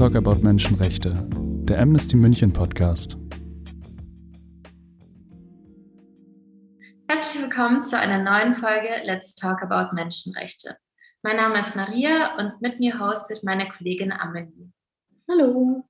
Talk About Menschenrechte, der Amnesty München Podcast. Herzlich willkommen zu einer neuen Folge Let's Talk About Menschenrechte. Mein Name ist Maria und mit mir hostet meine Kollegin Amelie. Hallo.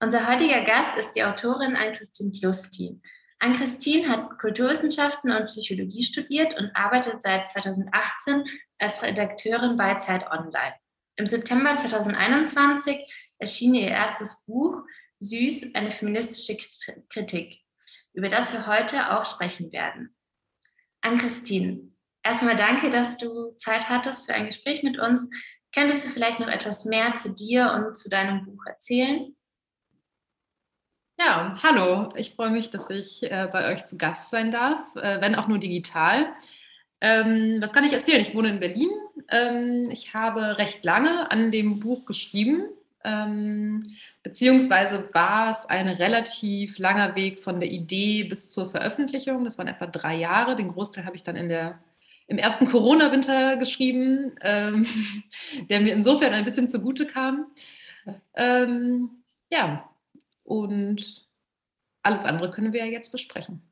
Unser heutiger Gast ist die Autorin Ann-Christine Klusti. Ann-Christine hat Kulturwissenschaften und Psychologie studiert und arbeitet seit 2018 als Redakteurin bei Zeit Online. Im September 2021 erschien ihr erstes Buch Süß, eine feministische Kritik, über das wir heute auch sprechen werden. Ann-Christine, erstmal danke, dass du Zeit hattest für ein Gespräch mit uns. Könntest du vielleicht noch etwas mehr zu dir und zu deinem Buch erzählen? Ja, hallo. Ich freue mich, dass ich äh, bei euch zu Gast sein darf, äh, wenn auch nur digital. Ähm, was kann ich erzählen? Ich wohne in Berlin. Ähm, ich habe recht lange an dem Buch geschrieben. Ähm, beziehungsweise war es ein relativ langer Weg von der Idee bis zur Veröffentlichung. Das waren etwa drei Jahre. Den Großteil habe ich dann in der, im ersten Corona-Winter geschrieben, ähm, der mir insofern ein bisschen zugute kam. Ähm, ja, und alles andere können wir ja jetzt besprechen.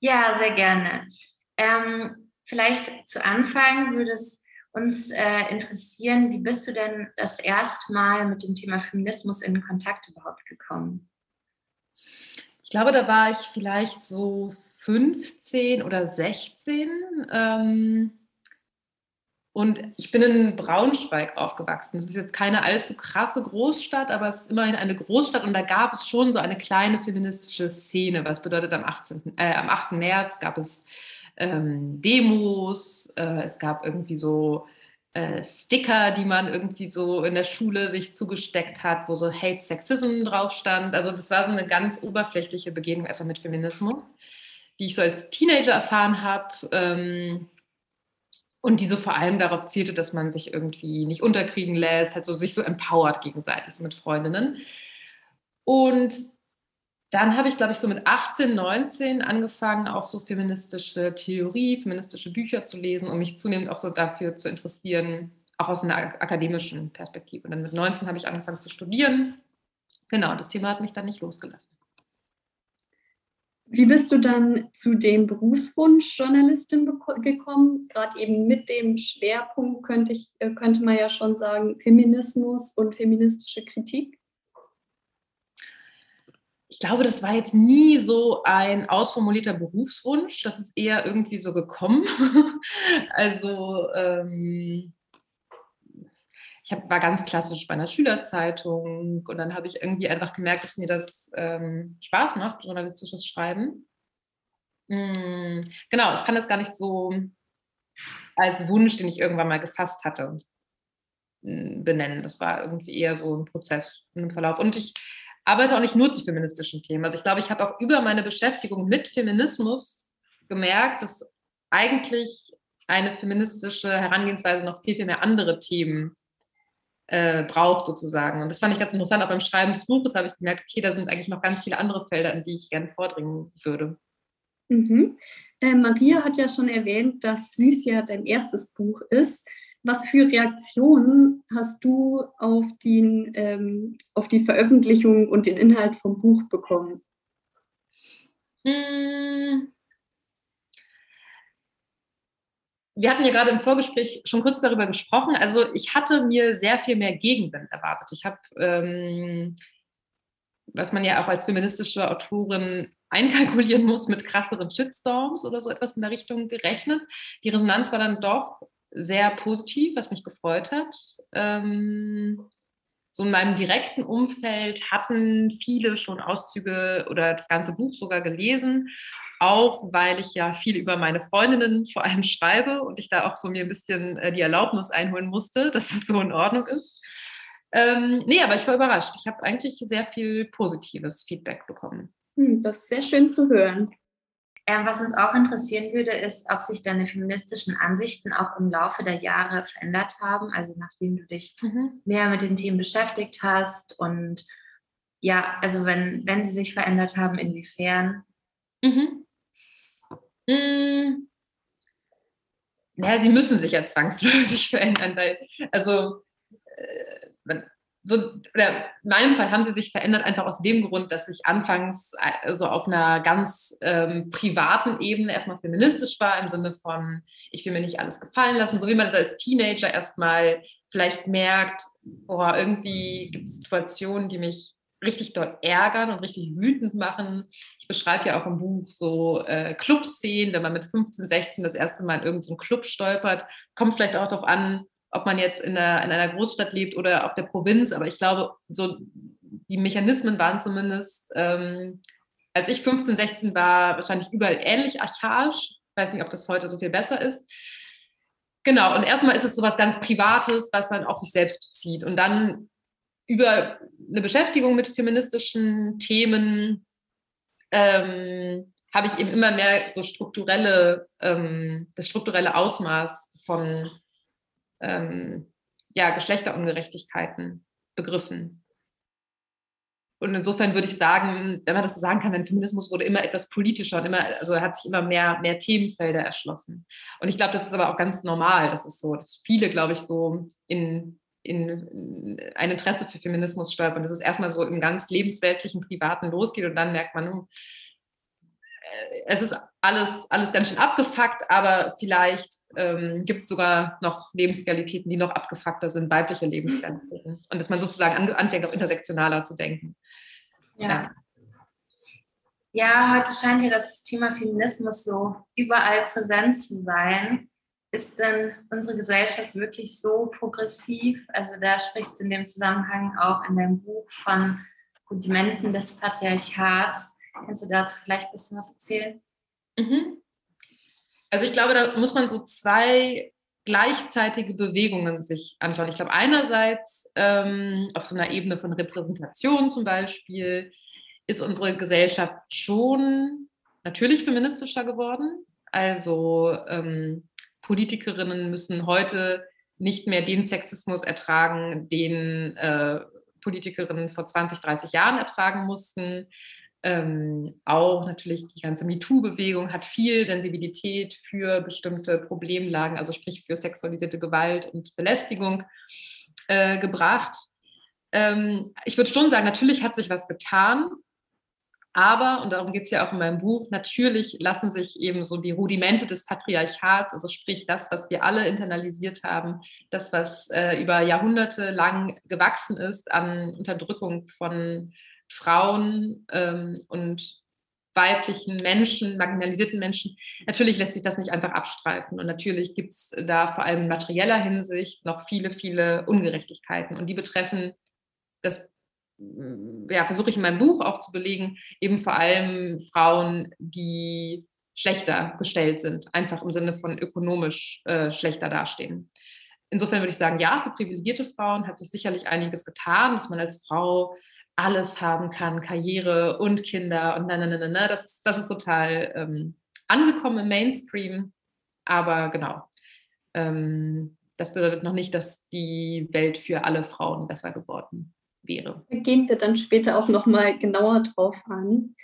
Ja, sehr gerne. Ähm, vielleicht zu Anfang würde es uns äh, interessieren, wie bist du denn das erste Mal mit dem Thema Feminismus in Kontakt überhaupt gekommen? Ich glaube, da war ich vielleicht so 15 oder 16. Ähm, und ich bin in Braunschweig aufgewachsen. Das ist jetzt keine allzu krasse Großstadt, aber es ist immerhin eine Großstadt und da gab es schon so eine kleine feministische Szene. Was bedeutet, am, 18., äh, am 8. März gab es ähm, Demos, äh, es gab irgendwie so äh, Sticker, die man irgendwie so in der Schule sich zugesteckt hat, wo so Hate Sexism drauf stand. Also das war so eine ganz oberflächliche Begegnung erstmal mit Feminismus, die ich so als Teenager erfahren habe. Ähm, und die so vor allem darauf zielte, dass man sich irgendwie nicht unterkriegen lässt, halt so sich so empowert gegenseitig mit Freundinnen. Und dann habe ich, glaube ich, so mit 18, 19 angefangen, auch so feministische Theorie, feministische Bücher zu lesen, um mich zunehmend auch so dafür zu interessieren, auch aus einer akademischen Perspektive. Und dann mit 19 habe ich angefangen zu studieren. Genau, das Thema hat mich dann nicht losgelassen. Wie bist du dann zu dem Berufswunsch Journalistin gekommen? Gerade eben mit dem Schwerpunkt könnte, ich, äh, könnte man ja schon sagen, Feminismus und feministische Kritik. Ich glaube, das war jetzt nie so ein ausformulierter Berufswunsch. Das ist eher irgendwie so gekommen. also ähm, ich hab, war ganz klassisch bei einer Schülerzeitung und dann habe ich irgendwie einfach gemerkt, dass mir das ähm, Spaß macht, journalistisches Schreiben. Mm, genau, ich kann das gar nicht so als Wunsch, den ich irgendwann mal gefasst hatte, mm, benennen. Das war irgendwie eher so ein Prozess, ein Verlauf. Und ich arbeite auch nicht nur zu feministischen Themen. Also ich glaube, ich habe auch über meine Beschäftigung mit Feminismus gemerkt, dass eigentlich eine feministische Herangehensweise noch viel, viel mehr andere Themen äh, braucht sozusagen. Und das fand ich ganz interessant. Auch beim Schreiben des Buches habe ich gemerkt, okay, da sind eigentlich noch ganz viele andere Felder, in die ich gerne vordringen würde. Mhm. Äh, Maria hat ja schon erwähnt, dass Süß ja dein erstes Buch ist. Was für Reaktionen hast du auf, den, ähm, auf die Veröffentlichung und den Inhalt vom Buch bekommen? Hm wir hatten ja gerade im Vorgespräch schon kurz darüber gesprochen. Also ich hatte mir sehr viel mehr Gegenwind erwartet. Ich habe, ähm, was man ja auch als feministische Autorin einkalkulieren muss, mit krasseren Shitstorms oder so etwas in der Richtung gerechnet. Die Resonanz war dann doch sehr positiv, was mich gefreut hat. Ähm, so in meinem direkten Umfeld hatten viele schon Auszüge oder das ganze Buch sogar gelesen auch weil ich ja viel über meine Freundinnen vor allem schreibe und ich da auch so mir ein bisschen äh, die Erlaubnis einholen musste, dass das so in Ordnung ist. Ähm, nee, aber ich war überrascht. Ich habe eigentlich sehr viel positives Feedback bekommen. Hm, das ist sehr schön zu hören. Ähm, was uns auch interessieren würde, ist, ob sich deine feministischen Ansichten auch im Laufe der Jahre verändert haben, also nachdem du dich mhm. mehr mit den Themen beschäftigt hast und ja, also wenn, wenn sie sich verändert haben, inwiefern? Mhm. Hm. Ja, sie müssen sich ja zwangsläufig verändern, weil, also, äh, so, oder in meinem Fall haben sie sich verändert einfach aus dem Grund, dass ich anfangs äh, so auf einer ganz ähm, privaten Ebene erstmal feministisch war, im Sinne von, ich will mir nicht alles gefallen lassen, so wie man das als Teenager erstmal vielleicht merkt, boah, irgendwie gibt es Situationen, die mich richtig dort ärgern und richtig wütend machen. Ich beschreibe ja auch im Buch so äh, Clubszenen, wenn man mit 15, 16 das erste Mal in irgendeinem Club stolpert, kommt vielleicht auch darauf an, ob man jetzt in einer, in einer Großstadt lebt oder auf der Provinz. Aber ich glaube, so die Mechanismen waren zumindest, ähm, als ich 15, 16 war, wahrscheinlich überall ähnlich archaisch. Ich weiß nicht, ob das heute so viel besser ist. Genau, und erstmal ist es so was ganz Privates, was man auf sich selbst bezieht. Und dann über eine Beschäftigung mit feministischen Themen ähm, habe ich eben immer mehr so strukturelle, ähm, das strukturelle Ausmaß von ähm, ja, Geschlechterungerechtigkeiten begriffen. Und insofern würde ich sagen, wenn man das so sagen kann, mein Feminismus wurde immer etwas politischer und immer, also hat sich immer mehr, mehr Themenfelder erschlossen. Und ich glaube, das ist aber auch ganz normal. Das ist so, dass viele, glaube ich, so in, in ein Interesse für Feminismus stolpern. Dass es erstmal so im ganz lebensweltlichen, privaten losgeht und dann merkt man, es ist alles, alles ganz schön abgefuckt, aber vielleicht ähm, gibt es sogar noch Lebensrealitäten, die noch abgefuckter sind, weibliche Lebensrealitäten. Und dass man sozusagen anfängt, auch intersektionaler zu denken. Ja. ja. Ja, heute scheint ja das Thema Feminismus so überall präsent zu sein. Ist denn unsere Gesellschaft wirklich so progressiv? Also da sprichst du in dem Zusammenhang auch in deinem Buch von Rudimenten des Patriarchats. Kannst du dazu vielleicht ein bisschen was erzählen? Mhm. Also ich glaube, da muss man so zwei gleichzeitige Bewegungen sich anschauen. Ich glaube, einerseits ähm, auf so einer Ebene von Repräsentation zum Beispiel ist unsere Gesellschaft schon natürlich feministischer geworden. Also ähm, Politikerinnen müssen heute nicht mehr den Sexismus ertragen, den äh, Politikerinnen vor 20, 30 Jahren ertragen mussten. Ähm, auch natürlich die ganze MeToo-Bewegung hat viel Sensibilität für bestimmte Problemlagen, also sprich für sexualisierte Gewalt und Belästigung äh, gebracht. Ähm, ich würde schon sagen, natürlich hat sich was getan, aber, und darum geht es ja auch in meinem Buch, natürlich lassen sich eben so die Rudimente des Patriarchats, also sprich das, was wir alle internalisiert haben, das, was äh, über Jahrhunderte lang gewachsen ist an Unterdrückung von Frauen ähm, und weiblichen Menschen, marginalisierten Menschen, natürlich lässt sich das nicht einfach abstreifen. Und natürlich gibt es da vor allem in materieller Hinsicht noch viele, viele Ungerechtigkeiten. Und die betreffen, das ja, versuche ich in meinem Buch auch zu belegen, eben vor allem Frauen, die schlechter gestellt sind, einfach im Sinne von ökonomisch äh, schlechter dastehen. Insofern würde ich sagen, ja, für privilegierte Frauen hat sich sicherlich einiges getan, dass man als Frau alles haben kann, Karriere und Kinder und na, na, na, na, das ist, das ist total ähm, angekommen im Mainstream. Aber genau, ähm, das bedeutet noch nicht, dass die Welt für alle Frauen besser geworden wäre. Gehen wir dann später auch nochmal genauer drauf an,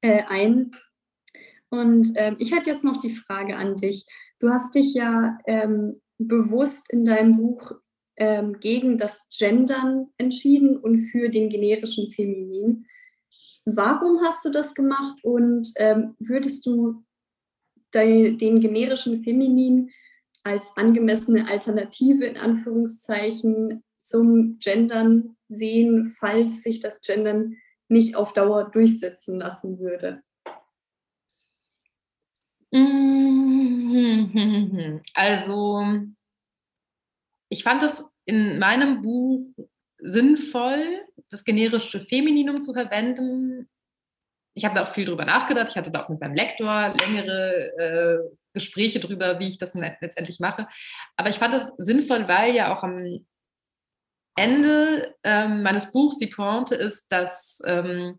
äh, ein. Und ähm, ich hatte jetzt noch die Frage an dich. Du hast dich ja ähm, bewusst in deinem Buch ähm, gegen das Gendern entschieden und für den generischen Feminin. Warum hast du das gemacht und ähm, würdest du de, den generischen Feminin als angemessene Alternative in Anführungszeichen zum Gendern sehen, falls sich das Gendern nicht auf Dauer durchsetzen lassen würde? Also ich fand es in meinem Buch sinnvoll, das generische Femininum zu verwenden. Ich habe da auch viel drüber nachgedacht. Ich hatte da auch mit meinem Lektor längere äh, Gespräche drüber, wie ich das letztendlich mache. Aber ich fand es sinnvoll, weil ja auch am Ende ähm, meines Buchs die Pointe ist, dass ähm,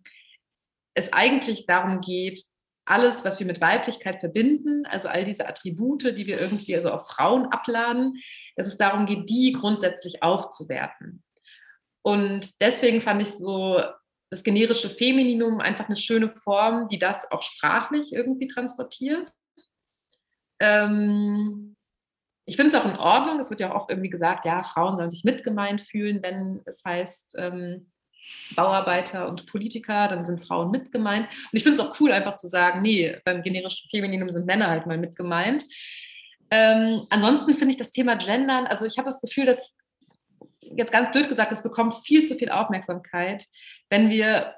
es eigentlich darum geht, alles, was wir mit Weiblichkeit verbinden, also all diese Attribute, die wir irgendwie also auf Frauen abladen, dass es darum geht, die grundsätzlich aufzuwerten. Und deswegen fand ich so das generische Femininum einfach eine schöne Form, die das auch sprachlich irgendwie transportiert. Ähm, ich finde es auch in Ordnung. Es wird ja auch irgendwie gesagt, ja, Frauen sollen sich mitgemeint fühlen, wenn es heißt ähm, Bauarbeiter und Politiker, dann sind Frauen mitgemeint. Und ich finde es auch cool, einfach zu sagen, nee, beim generischen Femininum sind Männer halt mal mitgemeint. Ähm, ansonsten finde ich das Thema Gendern, also ich habe das Gefühl, dass jetzt ganz blöd gesagt, es bekommt viel zu viel Aufmerksamkeit, wenn wir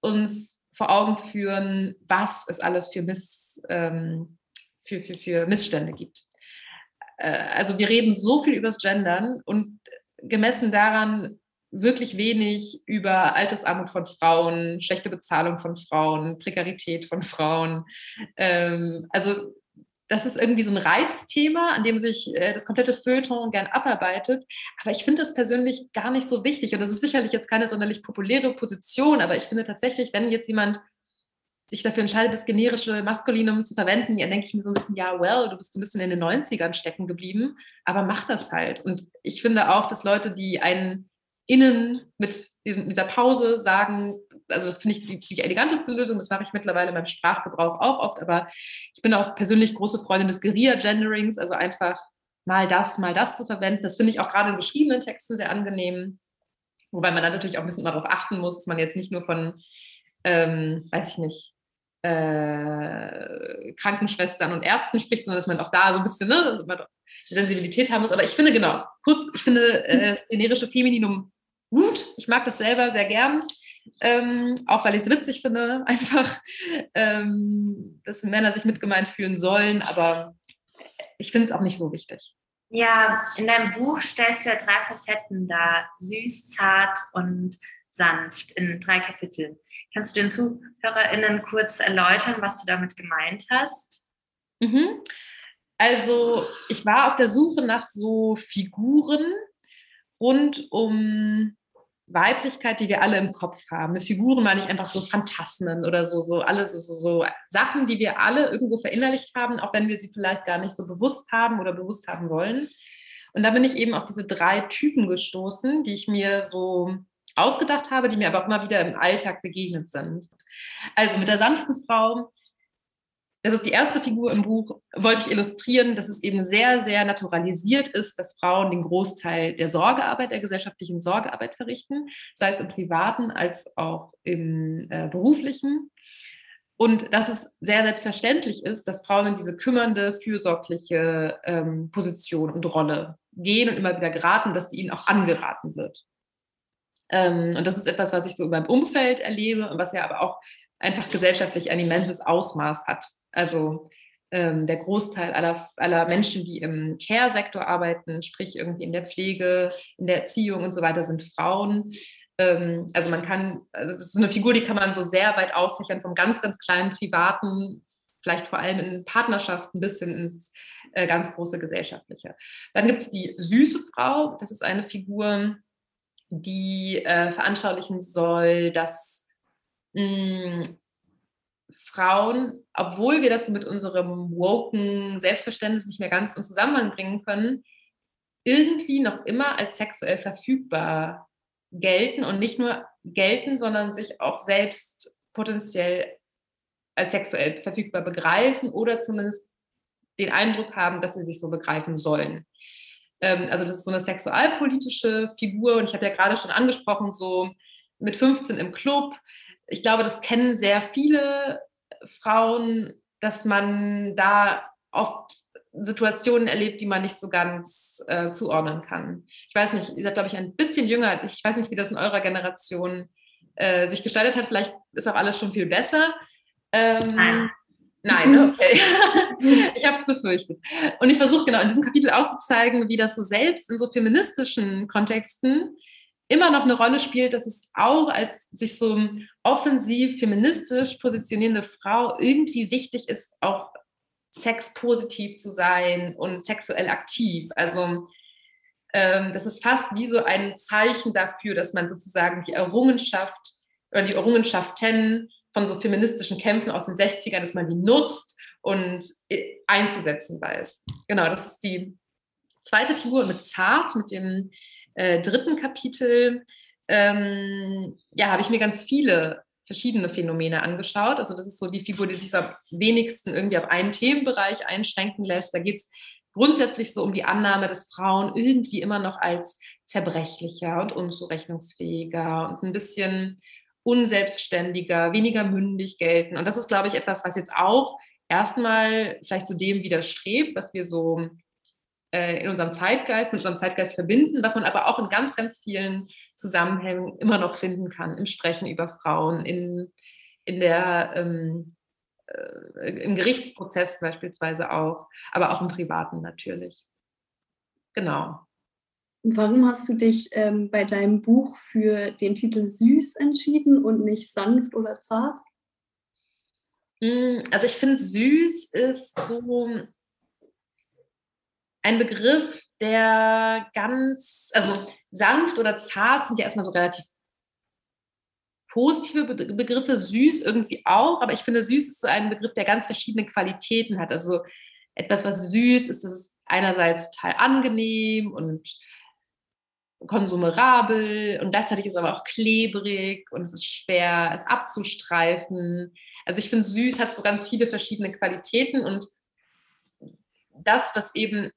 uns vor Augen führen, was es alles für, Miss, ähm, für, für, für Missstände gibt. Äh, also wir reden so viel über das Gendern und gemessen daran wirklich wenig über Altersarmut von Frauen, schlechte Bezahlung von Frauen, Prekarität von Frauen. Ähm, also das ist irgendwie so ein Reizthema, an dem sich äh, das komplette Feuilleton gern abarbeitet. Aber ich finde das persönlich gar nicht so wichtig. Und das ist sicherlich jetzt keine sonderlich populäre Position, aber ich finde tatsächlich, wenn jetzt jemand sich dafür entscheidet, das generische Maskulinum zu verwenden, dann denke ich mir so ein bisschen, ja, well, du bist ein bisschen in den 90ern stecken geblieben, aber mach das halt. Und ich finde auch, dass Leute, die einen innen mit diesem, dieser Pause sagen, also das finde ich die, die, eleganteste Lösung, das mache ich mittlerweile beim Sprachgebrauch auch oft, aber ich bin auch persönlich große Freundin des Guerilla-Genderings, also einfach mal das, mal das zu verwenden. Das finde ich auch gerade in geschriebenen Texten sehr angenehm, wobei man dann natürlich auch ein bisschen darauf achten muss, dass man jetzt nicht nur von, ähm, weiß ich nicht, äh, Krankenschwestern und Ärzten spricht, sondern dass man auch da so ein bisschen ne, Sensibilität haben muss. Aber ich finde genau, kurz, ich finde äh, das generische Femininum gut. Ich mag das selber sehr gern. Ähm, auch weil ich es witzig finde, einfach, ähm, dass Männer sich mitgemeint fühlen sollen, aber ich finde es auch nicht so wichtig. Ja, in deinem Buch stellst du ja drei Facetten dar: süß, zart und sanft in drei Kapiteln. Kannst du den ZuhörerInnen kurz erläutern, was du damit gemeint hast? Mhm. Also, ich war auf der Suche nach so Figuren rund um Weiblichkeit, die wir alle im Kopf haben. Mit Figuren meine ich einfach so Phantasmen oder so, so alles, so, so Sachen, die wir alle irgendwo verinnerlicht haben, auch wenn wir sie vielleicht gar nicht so bewusst haben oder bewusst haben wollen. Und da bin ich eben auf diese drei Typen gestoßen, die ich mir so ausgedacht habe, die mir aber auch immer wieder im Alltag begegnet sind. Also mit der sanften Frau, das ist die erste Figur im Buch, wollte ich illustrieren, dass es eben sehr, sehr naturalisiert ist, dass Frauen den Großteil der Sorgearbeit, der gesellschaftlichen Sorgearbeit verrichten, sei es im privaten als auch im äh, beruflichen. Und dass es sehr selbstverständlich ist, dass Frauen in diese kümmernde, fürsorgliche ähm, Position und Rolle gehen und immer wieder geraten, dass die ihnen auch angeraten wird. Ähm, und das ist etwas, was ich so in meinem Umfeld erlebe und was ja aber auch einfach gesellschaftlich ein immenses Ausmaß hat. Also ähm, der Großteil aller, aller Menschen, die im Care-Sektor arbeiten, sprich irgendwie in der Pflege, in der Erziehung und so weiter, sind Frauen. Ähm, also man kann, also das ist eine Figur, die kann man so sehr weit auffächern, vom ganz, ganz kleinen privaten, vielleicht vor allem in Partnerschaften bis hin ins äh, ganz große gesellschaftliche. Dann gibt es die süße Frau, das ist eine Figur, die äh, veranschaulichen soll, dass mm, Frauen, obwohl wir das mit unserem woken Selbstverständnis nicht mehr ganz in Zusammenhang bringen können, irgendwie noch immer als sexuell verfügbar gelten und nicht nur gelten, sondern sich auch selbst potenziell als sexuell verfügbar begreifen oder zumindest den Eindruck haben, dass sie sich so begreifen sollen. Ähm, also das ist so eine sexualpolitische Figur und ich habe ja gerade schon angesprochen, so mit 15 im Club. Ich glaube, das kennen sehr viele Frauen, dass man da oft Situationen erlebt, die man nicht so ganz äh, zuordnen kann. Ich weiß nicht, ihr seid, glaube ich, ein bisschen jünger als ich. Ich weiß nicht, wie das in eurer Generation äh, sich gestaltet hat. Vielleicht ist auch alles schon viel besser. Ähm, Nein. Nein, okay. ich habe es befürchtet. Und ich versuche genau in diesem Kapitel auch zu zeigen, wie das so selbst in so feministischen Kontexten immer noch eine Rolle spielt, dass es auch als sich so offensiv feministisch positionierende Frau irgendwie wichtig ist, auch sexpositiv zu sein und sexuell aktiv. Also ähm, das ist fast wie so ein Zeichen dafür, dass man sozusagen die Errungenschaft oder die Errungenschaften von so feministischen Kämpfen aus den 60ern, dass man die nutzt und äh, einzusetzen weiß. Genau, das ist die zweite Figur mit Zart, mit dem äh, dritten Kapitel. Ähm, ja, habe ich mir ganz viele verschiedene Phänomene angeschaut. Also das ist so die Figur, die sich am wenigsten irgendwie auf einen Themenbereich einschränken lässt. Da geht es grundsätzlich so um die Annahme, dass Frauen irgendwie immer noch als zerbrechlicher und unzurechnungsfähiger und ein bisschen unselbstständiger, weniger mündig gelten. Und das ist, glaube ich, etwas, was jetzt auch erstmal vielleicht zu dem widerstrebt, was wir so in unserem Zeitgeist, mit unserem Zeitgeist verbinden, was man aber auch in ganz, ganz vielen Zusammenhängen immer noch finden kann, im Sprechen über Frauen, in, in der, ähm, äh, im Gerichtsprozess beispielsweise auch, aber auch im Privaten natürlich. Genau. Warum hast du dich ähm, bei deinem Buch für den Titel süß entschieden und nicht sanft oder zart? Hm, also ich finde, süß ist so ein Begriff, der ganz, also sanft oder zart sind ja erstmal so relativ positive Begriffe, süß irgendwie auch, aber ich finde, süß ist so ein Begriff, der ganz verschiedene Qualitäten hat. Also etwas, was süß ist, das ist einerseits total angenehm und konsumerabel und gleichzeitig ist es aber auch klebrig und es ist schwer, es abzustreifen. Also ich finde, süß hat so ganz viele verschiedene Qualitäten und das, was eben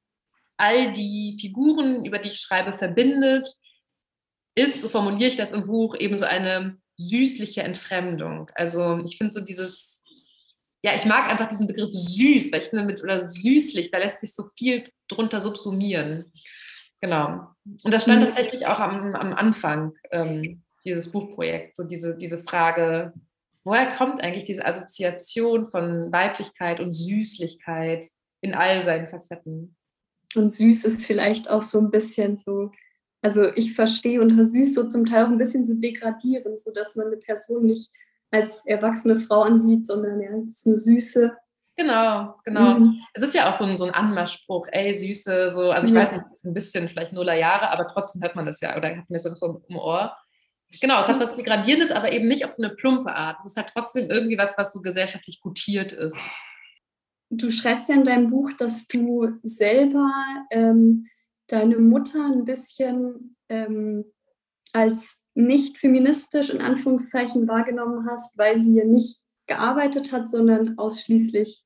all die Figuren, über die ich schreibe, verbindet, ist, so formuliere ich das im Buch, eben so eine süßliche Entfremdung. Also ich finde so dieses, ja, ich mag einfach diesen Begriff süß, weil ich finde mit, oder süßlich, da lässt sich so viel drunter subsumieren. Genau. Und das stand mhm. tatsächlich auch am, am Anfang ähm, dieses Buchprojekts, so diese, diese Frage, woher kommt eigentlich diese Assoziation von Weiblichkeit und Süßlichkeit in all seinen Facetten? Und süß ist vielleicht auch so ein bisschen so, also ich verstehe unter süß so zum Teil auch ein bisschen so degradierend, so dass man eine Person nicht als erwachsene Frau ansieht, sondern ja, es ist eine süße, Genau, genau. Mhm. Es ist ja auch so ein, so ein Anmachspruch, ey, Süße, so, also ich ja. weiß nicht, das ist ein bisschen vielleicht nuller Jahre, aber trotzdem hört man das ja oder hat man das so im Ohr. Genau, es hat was Degradierendes, aber eben nicht auf so eine plumpe Art. Es ist halt trotzdem irgendwie was, was so gesellschaftlich gutiert ist. Du schreibst ja in deinem Buch, dass du selber ähm, deine Mutter ein bisschen ähm, als nicht feministisch in Anführungszeichen wahrgenommen hast, weil sie ja nicht gearbeitet hat, sondern ausschließlich,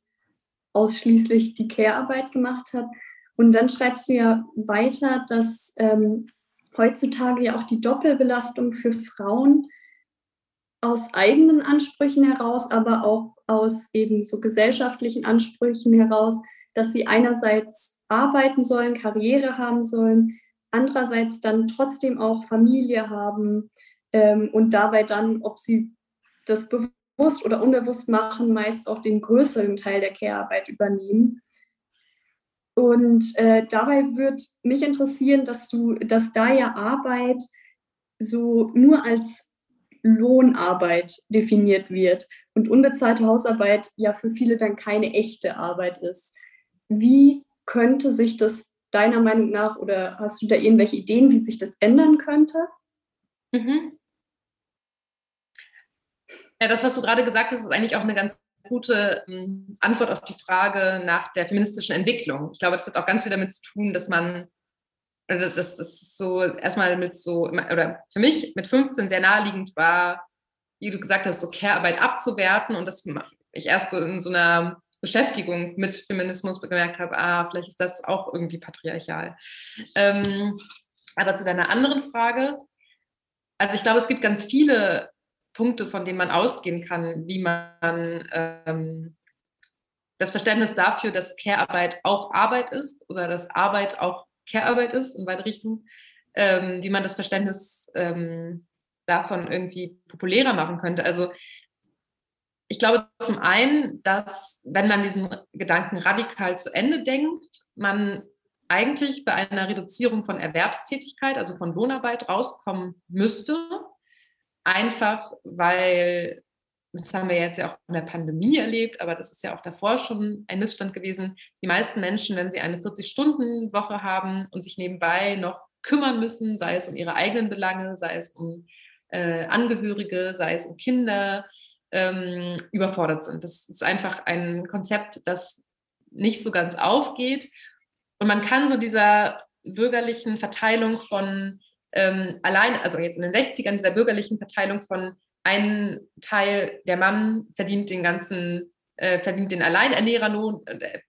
ausschließlich die Care-Arbeit gemacht hat. Und dann schreibst du ja weiter, dass ähm, heutzutage ja auch die Doppelbelastung für Frauen aus eigenen Ansprüchen heraus, aber auch aus eben so gesellschaftlichen Ansprüchen heraus, dass sie einerseits arbeiten sollen, Karriere haben sollen, andererseits dann trotzdem auch Familie haben ähm, und dabei dann, ob sie das bewusst oder unbewusst machen, meist auch den größeren Teil der Care-Arbeit übernehmen. Und äh, dabei würde mich interessieren, dass du, dass da ja Arbeit so nur als Lohnarbeit definiert wird und unbezahlte Hausarbeit ja für viele dann keine echte Arbeit ist. Wie könnte sich das deiner Meinung nach oder hast du da irgendwelche Ideen, wie sich das ändern könnte? Mhm. Ja, das, was du gerade gesagt hast, ist eigentlich auch eine ganz gute ähm, Antwort auf die Frage nach der feministischen Entwicklung. Ich glaube, das hat auch ganz viel damit zu tun, dass man, das ist so erstmal mit so, oder für mich mit 15 sehr naheliegend war, wie du gesagt hast, so Care-Arbeit abzuwerten und dass ich erst so in so einer Beschäftigung mit Feminismus gemerkt habe, ah, vielleicht ist das auch irgendwie patriarchal. Ähm, aber zu deiner anderen Frage, also ich glaube, es gibt ganz viele Punkte, von denen man ausgehen kann, wie man ähm, das Verständnis dafür, dass Care-Arbeit auch Arbeit ist oder dass Arbeit auch Care-Arbeit ist in beide Richtungen, ähm, wie man das Verständnis ähm, davon irgendwie populärer machen könnte. Also ich glaube zum einen, dass wenn man diesen Gedanken radikal zu Ende denkt, man eigentlich bei einer Reduzierung von Erwerbstätigkeit, also von Lohnarbeit rauskommen müsste Einfach weil, das haben wir jetzt ja auch in der Pandemie erlebt, aber das ist ja auch davor schon ein Missstand gewesen. Die meisten Menschen, wenn sie eine 40-Stunden-Woche haben und sich nebenbei noch kümmern müssen, sei es um ihre eigenen Belange, sei es um äh, Angehörige, sei es um Kinder, ähm, überfordert sind. Das ist einfach ein Konzept, das nicht so ganz aufgeht. Und man kann so dieser bürgerlichen Verteilung von ähm, allein, also jetzt in den 60ern, dieser bürgerlichen Verteilung von einem Teil, der Mann verdient den ganzen äh, verdient den Alleinernährerlohn, äh,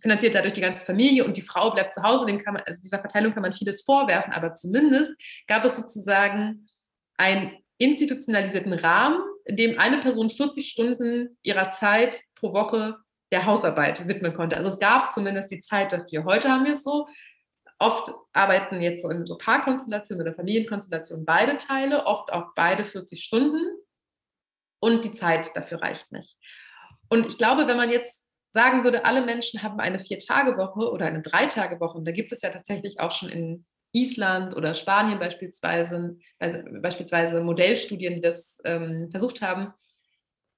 finanziert dadurch die ganze Familie und die Frau bleibt zu Hause. Dem kann man, also dieser Verteilung kann man vieles vorwerfen, aber zumindest gab es sozusagen einen institutionalisierten Rahmen, in dem eine Person 40 Stunden ihrer Zeit pro Woche der Hausarbeit widmen konnte. Also es gab zumindest die Zeit dafür. Heute haben wir es so. Oft arbeiten jetzt so in so Paarkonstellationen oder Familienkonstellationen beide Teile, oft auch beide 40 Stunden und die Zeit dafür reicht nicht. Und ich glaube, wenn man jetzt sagen würde, alle Menschen haben eine Vier-Tage-Woche oder eine Drei-Tage-Woche, und da gibt es ja tatsächlich auch schon in Island oder Spanien beispielsweise, also beispielsweise Modellstudien, die das ähm, versucht haben,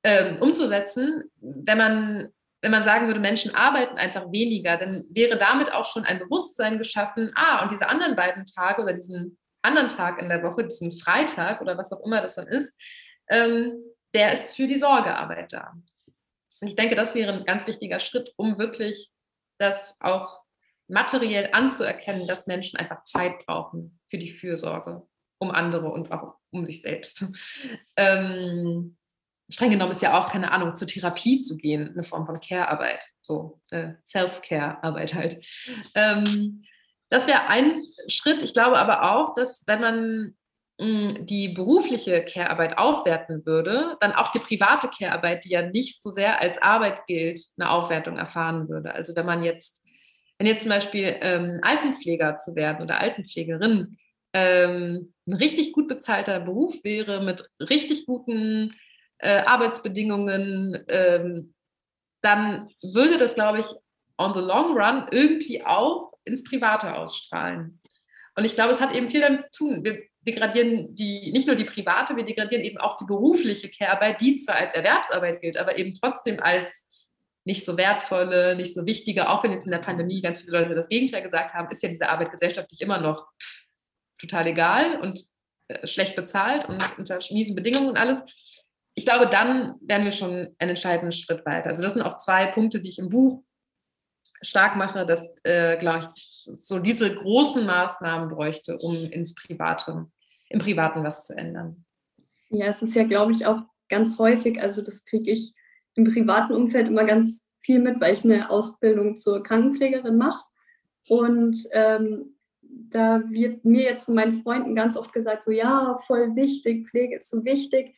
ähm, umzusetzen. Wenn man, wenn man sagen würde, Menschen arbeiten einfach weniger, dann wäre damit auch schon ein Bewusstsein geschaffen, ah, und diese anderen beiden Tage oder diesen anderen Tag in der Woche, diesen Freitag oder was auch immer das dann ist, ähm, der ist für die Sorgearbeit da. Und ich denke, das wäre ein ganz wichtiger Schritt, um wirklich das auch materiell anzuerkennen, dass Menschen einfach Zeit brauchen für die Fürsorge um andere und auch um sich selbst. Ähm, streng genommen ist ja auch, keine Ahnung, zur Therapie zu gehen, eine Form von Care-Arbeit, so äh, Self-Care-Arbeit halt. Ähm, das wäre ein Schritt. Ich glaube aber auch, dass wenn man die berufliche Care-Arbeit aufwerten würde, dann auch die private Care-Arbeit, die ja nicht so sehr als Arbeit gilt, eine Aufwertung erfahren würde. Also wenn man jetzt, wenn jetzt zum Beispiel ähm, Altenpfleger zu werden oder Altenpflegerin ähm, ein richtig gut bezahlter Beruf wäre mit richtig guten äh, Arbeitsbedingungen, ähm, dann würde das, glaube ich, on the long run irgendwie auch ins Private ausstrahlen. Und ich glaube, es hat eben viel damit zu tun. Wir, degradieren die, nicht nur die private, wir degradieren eben auch die berufliche Care-Arbeit, die zwar als Erwerbsarbeit gilt, aber eben trotzdem als nicht so wertvolle, nicht so wichtige, auch wenn jetzt in der Pandemie ganz viele Leute das Gegenteil gesagt haben, ist ja diese Arbeit gesellschaftlich immer noch pff, total egal und äh, schlecht bezahlt und unter miesen Bedingungen und alles. Ich glaube, dann wären wir schon einen entscheidenden Schritt weiter. Also das sind auch zwei Punkte, die ich im Buch stark mache, dass, äh, glaube ich, so diese großen Maßnahmen bräuchte, um ins Private im Privaten was zu ändern. Ja, es ist ja, glaube ich, auch ganz häufig, also das kriege ich im privaten Umfeld immer ganz viel mit, weil ich eine Ausbildung zur Krankenpflegerin mache. Und ähm, da wird mir jetzt von meinen Freunden ganz oft gesagt, so ja, voll wichtig, Pflege ist so wichtig.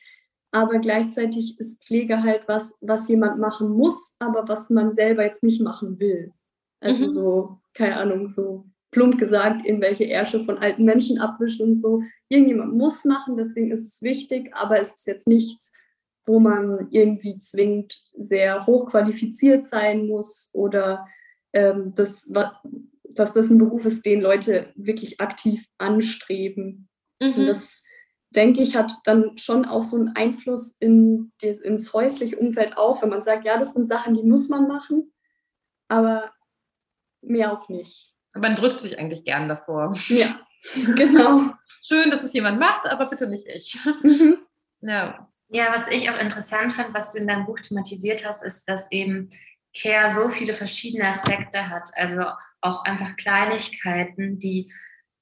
Aber gleichzeitig ist Pflege halt was, was jemand machen muss, aber was man selber jetzt nicht machen will. Also mhm. so, keine Ahnung, so plump gesagt, irgendwelche Ärsche von alten Menschen abwischen und so. Irgendjemand muss machen, deswegen ist es wichtig, aber es ist jetzt nichts, wo man irgendwie zwingend sehr hochqualifiziert sein muss oder ähm, das, dass das ein Beruf ist, den Leute wirklich aktiv anstreben. Mhm. Und das, denke ich, hat dann schon auch so einen Einfluss in ins häusliche Umfeld auch, wenn man sagt, ja, das sind Sachen, die muss man machen, aber mehr auch nicht. Man drückt sich eigentlich gern davor. Ja, genau. Schön, dass es jemand macht, aber bitte nicht ich. Mhm. Ja. Ja, was ich auch interessant fand, was du in deinem Buch thematisiert hast, ist, dass eben Care so viele verschiedene Aspekte hat. Also auch einfach Kleinigkeiten, die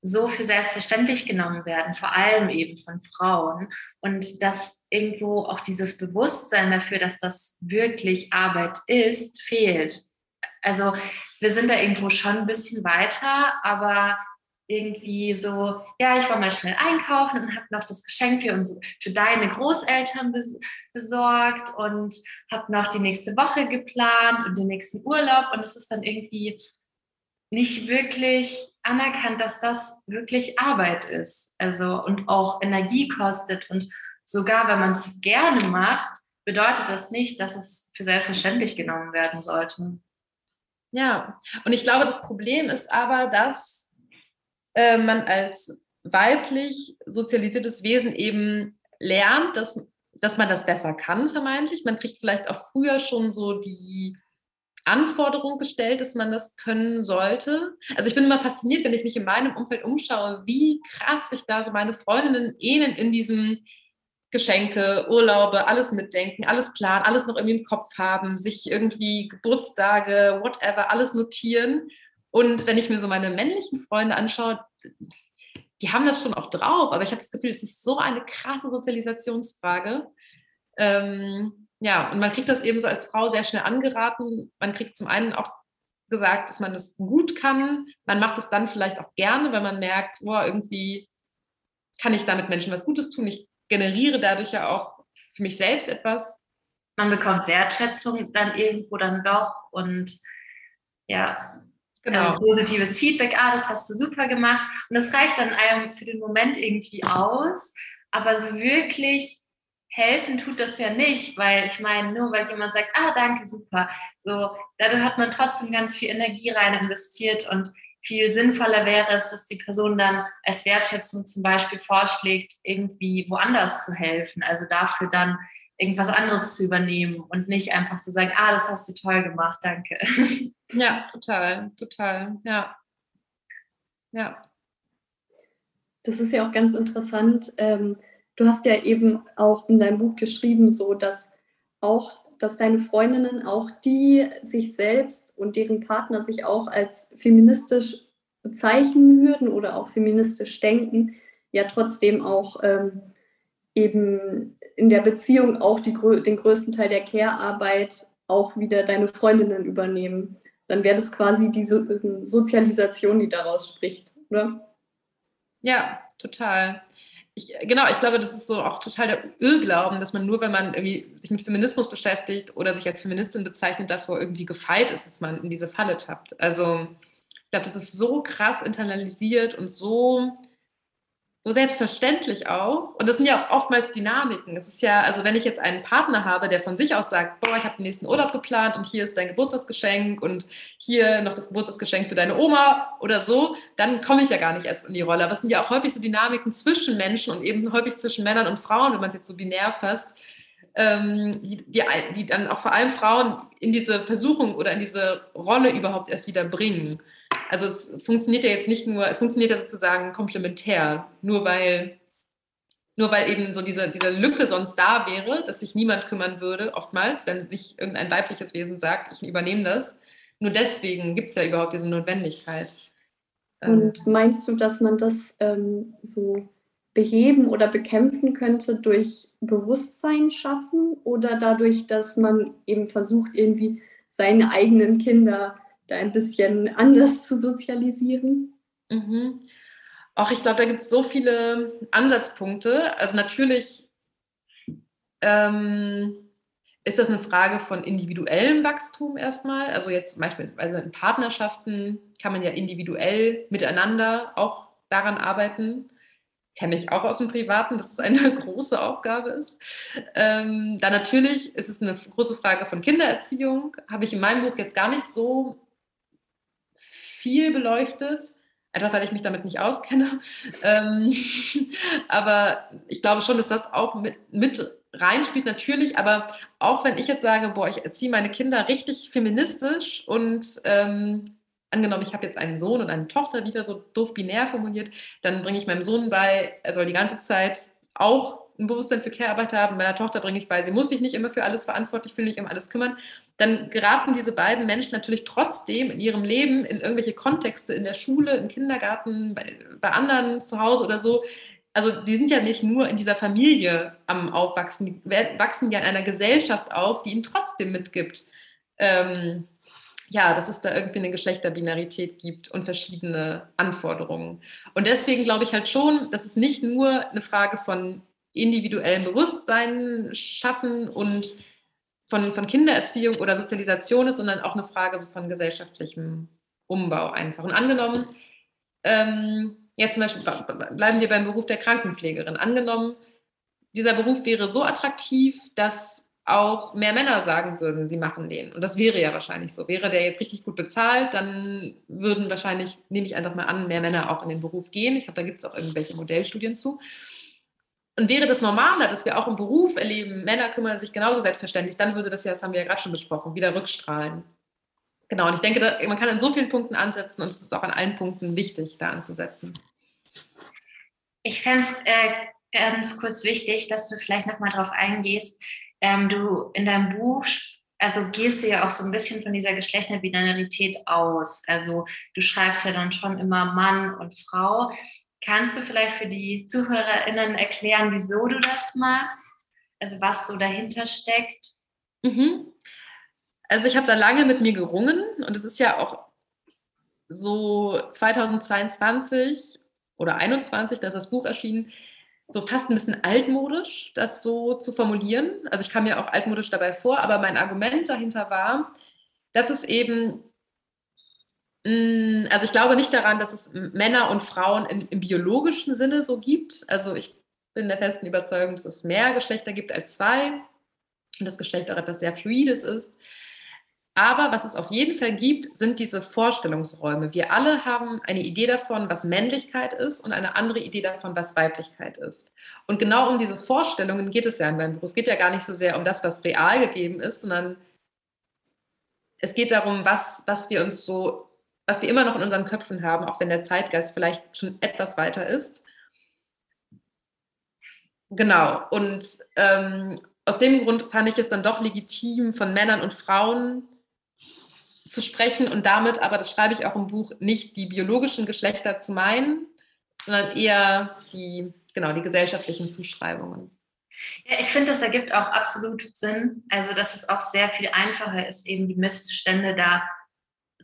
so für selbstverständlich genommen werden, vor allem eben von Frauen. Und dass irgendwo auch dieses Bewusstsein dafür, dass das wirklich Arbeit ist, fehlt. Also wir sind da irgendwo schon ein bisschen weiter, aber irgendwie so, ja, ich war mal schnell einkaufen und habe noch das Geschenk für, uns, für deine Großeltern besorgt und habe noch die nächste Woche geplant und den nächsten Urlaub und es ist dann irgendwie nicht wirklich anerkannt, dass das wirklich Arbeit ist, also und auch Energie kostet und sogar wenn man es gerne macht, bedeutet das nicht, dass es für selbstverständlich genommen werden sollte. Ja, und ich glaube, das Problem ist aber, dass äh, man als weiblich sozialisiertes Wesen eben lernt, dass, dass man das besser kann, vermeintlich. Man kriegt vielleicht auch früher schon so die Anforderung gestellt, dass man das können sollte. Also ich bin immer fasziniert, wenn ich mich in meinem Umfeld umschaue, wie krass sich da so meine Freundinnen ähneln in diesem Geschenke, Urlaube, alles mitdenken, alles planen, alles noch irgendwie im Kopf haben, sich irgendwie Geburtstage, whatever, alles notieren. Und wenn ich mir so meine männlichen Freunde anschaue, die haben das schon auch drauf, aber ich habe das Gefühl, es ist so eine krasse Sozialisationsfrage, ähm, ja, und man kriegt das eben so als Frau sehr schnell angeraten. Man kriegt zum einen auch gesagt, dass man das gut kann. Man macht es dann vielleicht auch gerne, wenn man merkt, boah, irgendwie kann ich damit Menschen was Gutes tun. Ich generiere dadurch ja auch für mich selbst etwas. Man bekommt Wertschätzung dann irgendwo dann doch und ja, genau. Also positives Feedback, ah, das hast du super gemacht. Und das reicht dann einem für den Moment irgendwie aus. Aber so wirklich helfen tut das ja nicht, weil ich meine, nur weil jemand sagt, ah, danke, super, so, dadurch hat man trotzdem ganz viel Energie rein investiert und viel sinnvoller wäre es, dass die Person dann als Wertschätzung zum Beispiel vorschlägt, irgendwie woanders zu helfen, also dafür dann irgendwas anderes zu übernehmen und nicht einfach zu sagen, ah, das hast du toll gemacht, danke. Ja, total, total, ja. Ja. Das ist ja auch ganz interessant. Ähm, du hast ja eben auch in deinem Buch geschrieben, so dass auch, dass deine Freundinnen auch die sich selbst und deren Partner sich auch als feministisch bezeichnen würden oder auch feministisch denken, ja trotzdem auch ähm, eben in der Beziehung auch die, den größten Teil der Care-Arbeit auch wieder deine Freundinnen übernehmen. Dann wäre das quasi diese Sozialisation, die daraus spricht, oder? Ja, total ich, genau, ich glaube, das ist so auch total der Irrglauben, dass man nur, wenn man irgendwie sich mit Feminismus beschäftigt oder sich als Feministin bezeichnet, davor irgendwie gefeit ist, dass man in diese Falle tappt. Also ich glaube, das ist so krass internalisiert und so so selbstverständlich auch. Und das sind ja auch oftmals Dynamiken. Es ist ja, also wenn ich jetzt einen Partner habe, der von sich aus sagt, boah, ich habe den nächsten Urlaub geplant und hier ist dein Geburtstagsgeschenk und hier noch das Geburtstagsgeschenk für deine Oma oder so, dann komme ich ja gar nicht erst in die Rolle. Aber es sind ja auch häufig so Dynamiken zwischen Menschen und eben häufig zwischen Männern und Frauen, wenn man es jetzt so binär fasst, ähm, die, die, die dann auch vor allem Frauen in diese Versuchung oder in diese Rolle überhaupt erst wieder bringen. Also es funktioniert ja jetzt nicht nur, es funktioniert ja sozusagen komplementär, nur weil, nur weil eben so diese, diese Lücke sonst da wäre, dass sich niemand kümmern würde, oftmals, wenn sich irgendein weibliches Wesen sagt, ich übernehme das. Nur deswegen gibt es ja überhaupt diese Notwendigkeit. Und ähm. meinst du, dass man das ähm, so beheben oder bekämpfen könnte durch Bewusstsein schaffen oder dadurch, dass man eben versucht, irgendwie seine eigenen Kinder da ein bisschen anders zu sozialisieren? Mhm. Auch ich glaube, da gibt es so viele Ansatzpunkte. Also natürlich ähm, ist das eine Frage von individuellem Wachstum erstmal. Also jetzt zum Beispiel also in Partnerschaften kann man ja individuell miteinander auch daran arbeiten. Kenne ich auch aus dem Privaten, dass es eine große Aufgabe ist. Ähm, dann natürlich ist es eine große Frage von Kindererziehung. Habe ich in meinem Buch jetzt gar nicht so viel beleuchtet, einfach weil ich mich damit nicht auskenne. Ähm, aber ich glaube schon, dass das auch mit, mit reinspielt, natürlich. Aber auch wenn ich jetzt sage, boah, ich erziehe meine Kinder richtig feministisch und ähm, angenommen, ich habe jetzt einen Sohn und eine Tochter, wieder so doof binär formuliert, dann bringe ich meinem Sohn bei, er soll die ganze Zeit auch ein Bewusstsein für Care-Arbeit haben. Meiner Tochter bringe ich bei, sie muss sich nicht immer für alles verantwortlich fühlen, nicht um alles kümmern dann geraten diese beiden Menschen natürlich trotzdem in ihrem Leben in irgendwelche Kontexte, in der Schule, im Kindergarten, bei, bei anderen zu Hause oder so. Also die sind ja nicht nur in dieser Familie am Aufwachsen, die wachsen ja in einer Gesellschaft auf, die ihnen trotzdem mitgibt. Ähm, ja, dass es da irgendwie eine Geschlechterbinarität gibt und verschiedene Anforderungen. Und deswegen glaube ich halt schon, dass es nicht nur eine Frage von individuellem Bewusstsein schaffen und von, von Kindererziehung oder Sozialisation ist, sondern auch eine Frage so von gesellschaftlichem Umbau einfach. Und angenommen, ähm, ja zum Beispiel bleiben wir beim Beruf der Krankenpflegerin. Angenommen, dieser Beruf wäre so attraktiv, dass auch mehr Männer sagen würden, sie machen den. Und das wäre ja wahrscheinlich so. Wäre der jetzt richtig gut bezahlt, dann würden wahrscheinlich, nehme ich einfach mal an, mehr Männer auch in den Beruf gehen. Ich glaube, da gibt es auch irgendwelche Modellstudien zu. Und wäre das normaler, dass wir auch im Beruf erleben, Männer kümmern sich genauso selbstverständlich, dann würde das ja, das haben wir ja gerade schon besprochen, wieder rückstrahlen. Genau, und ich denke, da, man kann an so vielen Punkten ansetzen und es ist auch an allen Punkten wichtig, da anzusetzen. Ich fände es äh, ganz kurz wichtig, dass du vielleicht nochmal drauf eingehst. Ähm, du in deinem Buch, also gehst du ja auch so ein bisschen von dieser Geschlechterbinarität aus. Also du schreibst ja dann schon immer Mann und Frau. Kannst du vielleicht für die ZuhörerInnen erklären, wieso du das machst? Also was so dahinter steckt? Mhm. Also ich habe da lange mit mir gerungen und es ist ja auch so 2022 oder 2021, da ist das Buch erschienen, so fast ein bisschen altmodisch, das so zu formulieren. Also ich kam mir auch altmodisch dabei vor, aber mein Argument dahinter war, dass es eben, also ich glaube nicht daran, dass es Männer und Frauen in, im biologischen Sinne so gibt. Also ich bin der festen Überzeugung, dass es mehr Geschlechter gibt als zwei und das Geschlecht auch etwas sehr Fluides ist. Aber was es auf jeden Fall gibt, sind diese Vorstellungsräume. Wir alle haben eine Idee davon, was Männlichkeit ist und eine andere Idee davon, was Weiblichkeit ist. Und genau um diese Vorstellungen geht es ja in meinem Buch. Es geht ja gar nicht so sehr um das, was real gegeben ist, sondern es geht darum, was, was wir uns so, was wir immer noch in unseren Köpfen haben, auch wenn der Zeitgeist vielleicht schon etwas weiter ist. Genau. Und ähm, aus dem Grund fand ich es dann doch legitim, von Männern und Frauen zu sprechen und damit, aber das schreibe ich auch im Buch, nicht die biologischen Geschlechter zu meinen, sondern eher die, genau, die gesellschaftlichen Zuschreibungen. Ja, ich finde, das ergibt auch absolut Sinn. Also, dass es auch sehr viel einfacher ist, eben die Missstände da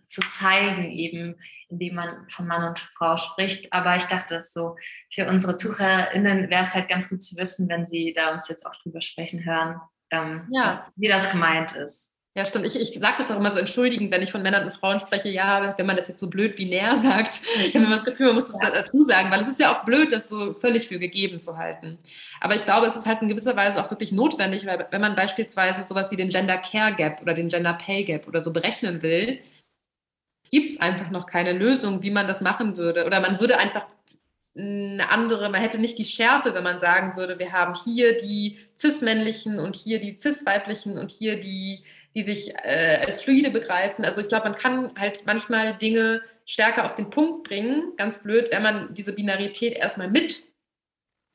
zu zeigen, eben indem man von Mann und Frau spricht. Aber ich dachte, es so für unsere ZuhörerInnen wäre es halt ganz gut zu wissen, wenn sie da uns jetzt auch drüber sprechen hören, ähm, ja. wie das gemeint ist. Ja, stimmt. Ich, ich sage das auch immer so entschuldigend, wenn ich von Männern und Frauen spreche. Ja, wenn man das jetzt so blöd binär sagt, ich habe immer das Gefühl, man muss das ja. dazu sagen, weil es ist ja auch blöd, das so völlig für gegeben zu halten. Aber ich glaube, es ist halt in gewisser Weise auch wirklich notwendig, weil wenn man beispielsweise sowas wie den Gender Care Gap oder den Gender Pay Gap oder so berechnen will, gibt es einfach noch keine Lösung, wie man das machen würde. Oder man würde einfach eine andere, man hätte nicht die Schärfe, wenn man sagen würde, wir haben hier die cis-männlichen und hier die cis-weiblichen und hier die die sich äh, als fluide begreifen. Also ich glaube, man kann halt manchmal Dinge stärker auf den Punkt bringen, ganz blöd, wenn man diese Binarität erstmal mit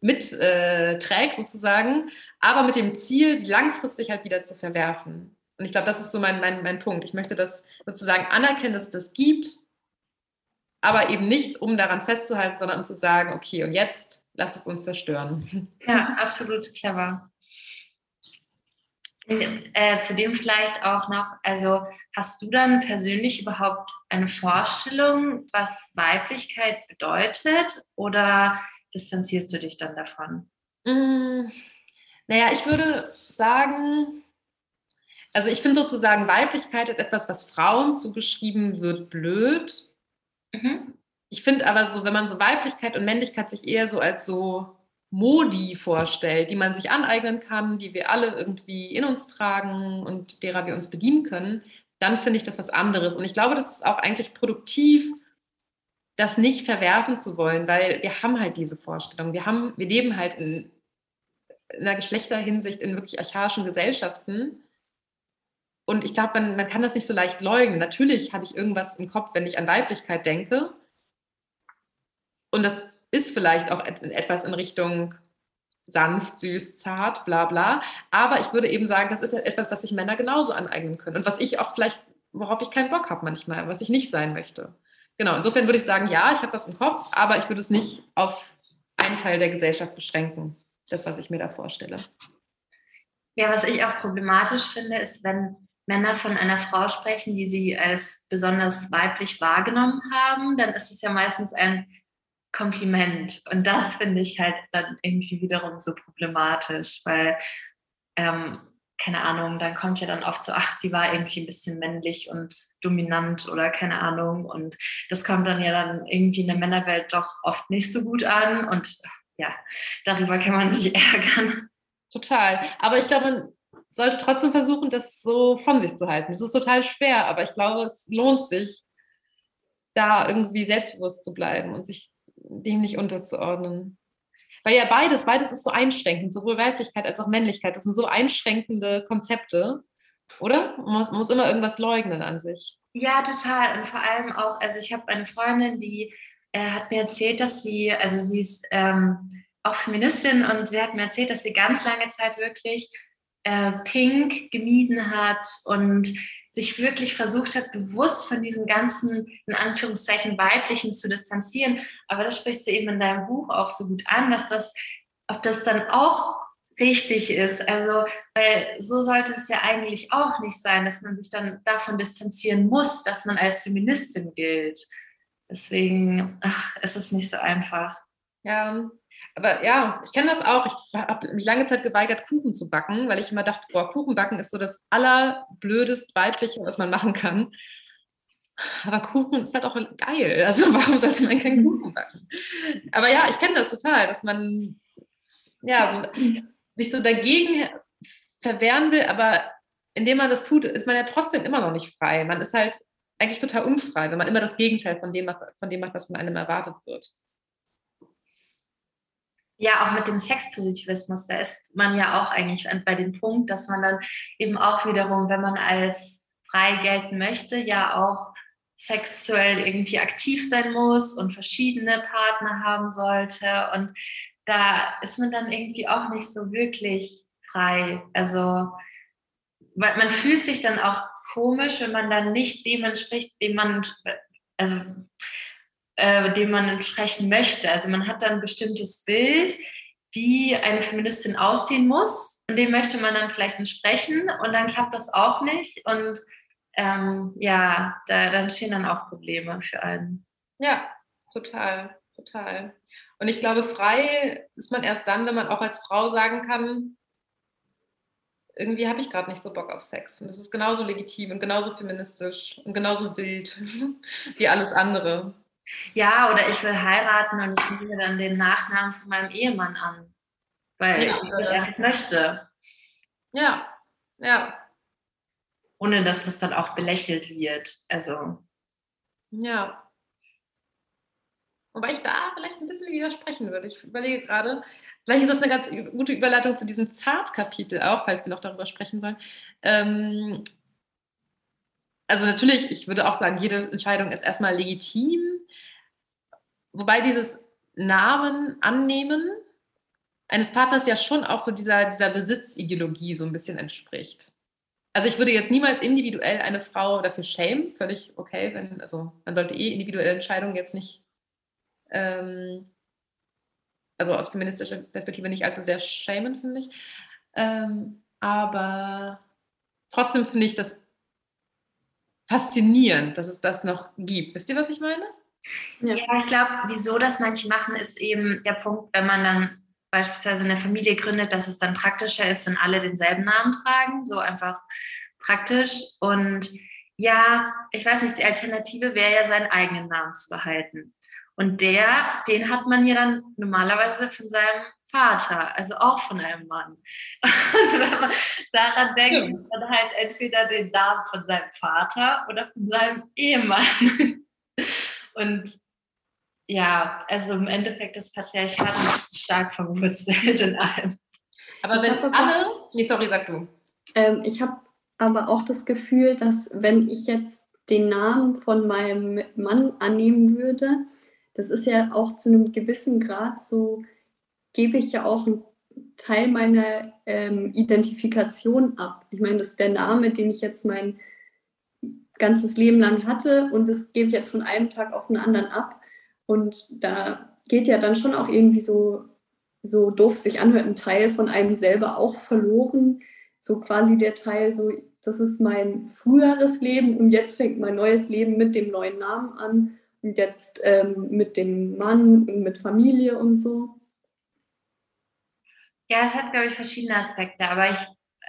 mitträgt äh, sozusagen, aber mit dem Ziel, sie langfristig halt wieder zu verwerfen. Und ich glaube, das ist so mein, mein, mein Punkt. Ich möchte das sozusagen anerkennen, dass es das gibt, aber eben nicht, um daran festzuhalten, sondern um zu sagen, okay, und jetzt lass es uns zerstören. Ja, absolut clever. Äh, zudem vielleicht auch noch, also hast du dann persönlich überhaupt eine Vorstellung, was Weiblichkeit bedeutet oder distanzierst du dich dann davon? Mm, naja, ich würde sagen, also ich finde sozusagen Weiblichkeit als etwas, was Frauen zugeschrieben wird, blöd. Mhm. Ich finde aber so, wenn man so Weiblichkeit und Männlichkeit sich eher so als so Modi vorstellt, die man sich aneignen kann, die wir alle irgendwie in uns tragen und derer wir uns bedienen können, dann finde ich das was anderes. Und ich glaube, das ist auch eigentlich produktiv, das nicht verwerfen zu wollen, weil wir haben halt diese Vorstellung. Wir, haben, wir leben halt in, in einer Geschlechterhinsicht in wirklich archaischen Gesellschaften. Und ich glaube, man, man kann das nicht so leicht leugnen. Natürlich habe ich irgendwas im Kopf, wenn ich an Weiblichkeit denke. Und das ist vielleicht auch etwas in Richtung sanft, süß, zart, bla bla. Aber ich würde eben sagen, das ist etwas, was sich Männer genauso aneignen können und was ich auch vielleicht, worauf ich keinen Bock habe manchmal, was ich nicht sein möchte. Genau, insofern würde ich sagen, ja, ich habe das im Kopf, aber ich würde es nicht auf einen Teil der Gesellschaft beschränken, das, was ich mir da vorstelle. Ja, was ich auch problematisch finde, ist, wenn Männer von einer Frau sprechen, die sie als besonders weiblich wahrgenommen haben, dann ist es ja meistens ein Kompliment. Und das finde ich halt dann irgendwie wiederum so problematisch, weil, ähm, keine Ahnung, dann kommt ja dann oft so, ach, die war irgendwie ein bisschen männlich und dominant oder keine Ahnung. Und das kommt dann ja dann irgendwie in der Männerwelt doch oft nicht so gut an. Und ja, darüber kann man sich ärgern. Total. Aber ich glaube, sollte trotzdem versuchen, das so von sich zu halten. Es ist total schwer, aber ich glaube, es lohnt sich, da irgendwie selbstbewusst zu bleiben und sich dem nicht unterzuordnen. Weil ja beides, beides ist so einschränkend, sowohl Weiblichkeit als auch Männlichkeit. Das sind so einschränkende Konzepte, oder? Man muss, immer irgendwas leugnen an sich. Ja, total. Und vor allem auch, also ich habe eine Freundin, die äh, hat mir erzählt, dass sie, also sie ist ähm, auch Feministin und sie hat mir erzählt, dass sie ganz lange Zeit wirklich äh, Pink gemieden hat und sich wirklich versucht hat, bewusst von diesem ganzen, in Anführungszeichen, weiblichen zu distanzieren. Aber das sprichst du eben in deinem Buch auch so gut an, dass das, ob das dann auch richtig ist. Also, weil so sollte es ja eigentlich auch nicht sein, dass man sich dann davon distanzieren muss, dass man als Feministin gilt. Deswegen ach, ist es nicht so einfach. Ja, aber ja, ich kenne das auch. Ich habe mich lange Zeit geweigert, Kuchen zu backen, weil ich immer dachte, boah, Kuchen backen ist so das allerblödest weibliche, was man machen kann. Aber Kuchen ist halt auch geil. Also warum sollte man keinen Kuchen backen? Aber ja, ich kenne das total, dass man ja so, sich so dagegen verwehren will, aber indem man das tut, ist man ja trotzdem immer noch nicht frei. Man ist halt eigentlich total unfrei, wenn man immer das Gegenteil von dem macht, von dem macht was von einem erwartet wird. Ja, auch mit dem Sexpositivismus, da ist man ja auch eigentlich bei dem Punkt, dass man dann eben auch wiederum, wenn man als frei gelten möchte, ja auch sexuell irgendwie aktiv sein muss und verschiedene Partner haben sollte. Und da ist man dann irgendwie auch nicht so wirklich frei. Also man fühlt sich dann auch komisch, wenn man dann nicht dem entspricht, dem man, also äh, dem man entsprechen möchte. Also man hat dann ein bestimmtes Bild, wie eine Feministin aussehen muss und dem möchte man dann vielleicht entsprechen und dann klappt das auch nicht und ähm, ja, da, da entstehen dann auch Probleme für einen. Ja, total, total. Und ich glaube, frei ist man erst dann, wenn man auch als Frau sagen kann, irgendwie habe ich gerade nicht so Bock auf Sex. Und das ist genauso legitim und genauso feministisch und genauso wild wie alles andere. Ja, oder ich will heiraten und ich nehme dann den Nachnamen von meinem Ehemann an, weil ja, ich das einfach möchte. Ja, ja. Ohne dass das dann auch belächelt wird. Also. Ja. Wobei ich da vielleicht ein bisschen widersprechen würde. Ich überlege gerade, vielleicht ist das eine ganz gute Überleitung zu diesem Zartkapitel auch, falls wir noch darüber sprechen wollen. Ähm, also natürlich, ich würde auch sagen, jede Entscheidung ist erstmal legitim. Wobei dieses Namen annehmen eines Partners ja schon auch so dieser, dieser Besitzideologie so ein bisschen entspricht. Also ich würde jetzt niemals individuell eine Frau dafür schämen, völlig okay, wenn, also man sollte eh individuelle Entscheidungen jetzt nicht ähm, also aus feministischer Perspektive nicht allzu sehr schämen, finde ich. Ähm, aber trotzdem finde ich das faszinierend, dass es das noch gibt. Wisst ihr, was ich meine? Ja, ja ich glaube, wieso das manche machen, ist eben der Punkt, wenn man dann beispielsweise eine Familie gründet, dass es dann praktischer ist, wenn alle denselben Namen tragen, so einfach praktisch. Und ja, ich weiß nicht, die Alternative wäre ja, seinen eigenen Namen zu behalten. Und der, den hat man ja dann normalerweise von seinem Vater, also auch von einem Mann. Und wenn man daran denkt, ja. man halt entweder den Namen von seinem Vater oder von seinem Ehemann. Und ja, also im Endeffekt das Patriarchat ist stark verwurzelt in allem. Aber ich wenn alle, nee, sorry, sag du. Ähm, ich habe aber auch das Gefühl, dass wenn ich jetzt den Namen von meinem Mann annehmen würde, das ist ja auch zu einem gewissen Grad so, gebe ich ja auch einen Teil meiner ähm, Identifikation ab. Ich meine, das ist der Name, den ich jetzt mein ganzes Leben lang hatte und das gebe ich jetzt von einem Tag auf den anderen ab. Und da geht ja dann schon auch irgendwie so, so doof sich anhört, ein Teil von einem selber auch verloren. So quasi der Teil, so, das ist mein früheres Leben und jetzt fängt mein neues Leben mit dem neuen Namen an und jetzt ähm, mit dem Mann und mit Familie und so? Ja, es hat, glaube ich, verschiedene Aspekte, aber ich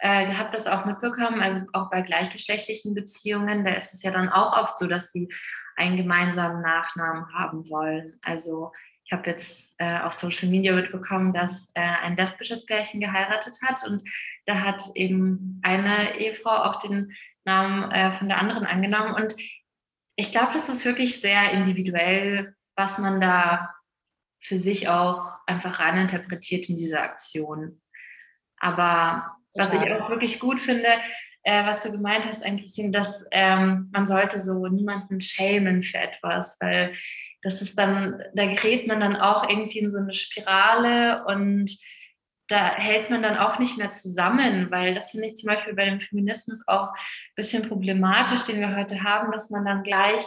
äh, habe das auch mitbekommen, also auch bei gleichgeschlechtlichen Beziehungen, da ist es ja dann auch oft so, dass sie einen gemeinsamen Nachnamen haben wollen. Also ich habe jetzt äh, auf Social Media mitbekommen, dass äh, ein lesbisches Pärchen geheiratet hat und da hat eben eine Ehefrau auch den Namen äh, von der anderen angenommen und ich glaube, das ist wirklich sehr individuell, was man da für sich auch einfach reininterpretiert in diese Aktion. Aber was ich auch wirklich gut finde, äh, was du gemeint hast, eigentlich, dass ähm, man sollte so niemanden schämen für etwas, weil das ist dann, da gerät man dann auch irgendwie in so eine Spirale und da hält man dann auch nicht mehr zusammen, weil das finde ich zum Beispiel bei dem Feminismus auch ein bisschen problematisch, den wir heute haben, dass man dann gleich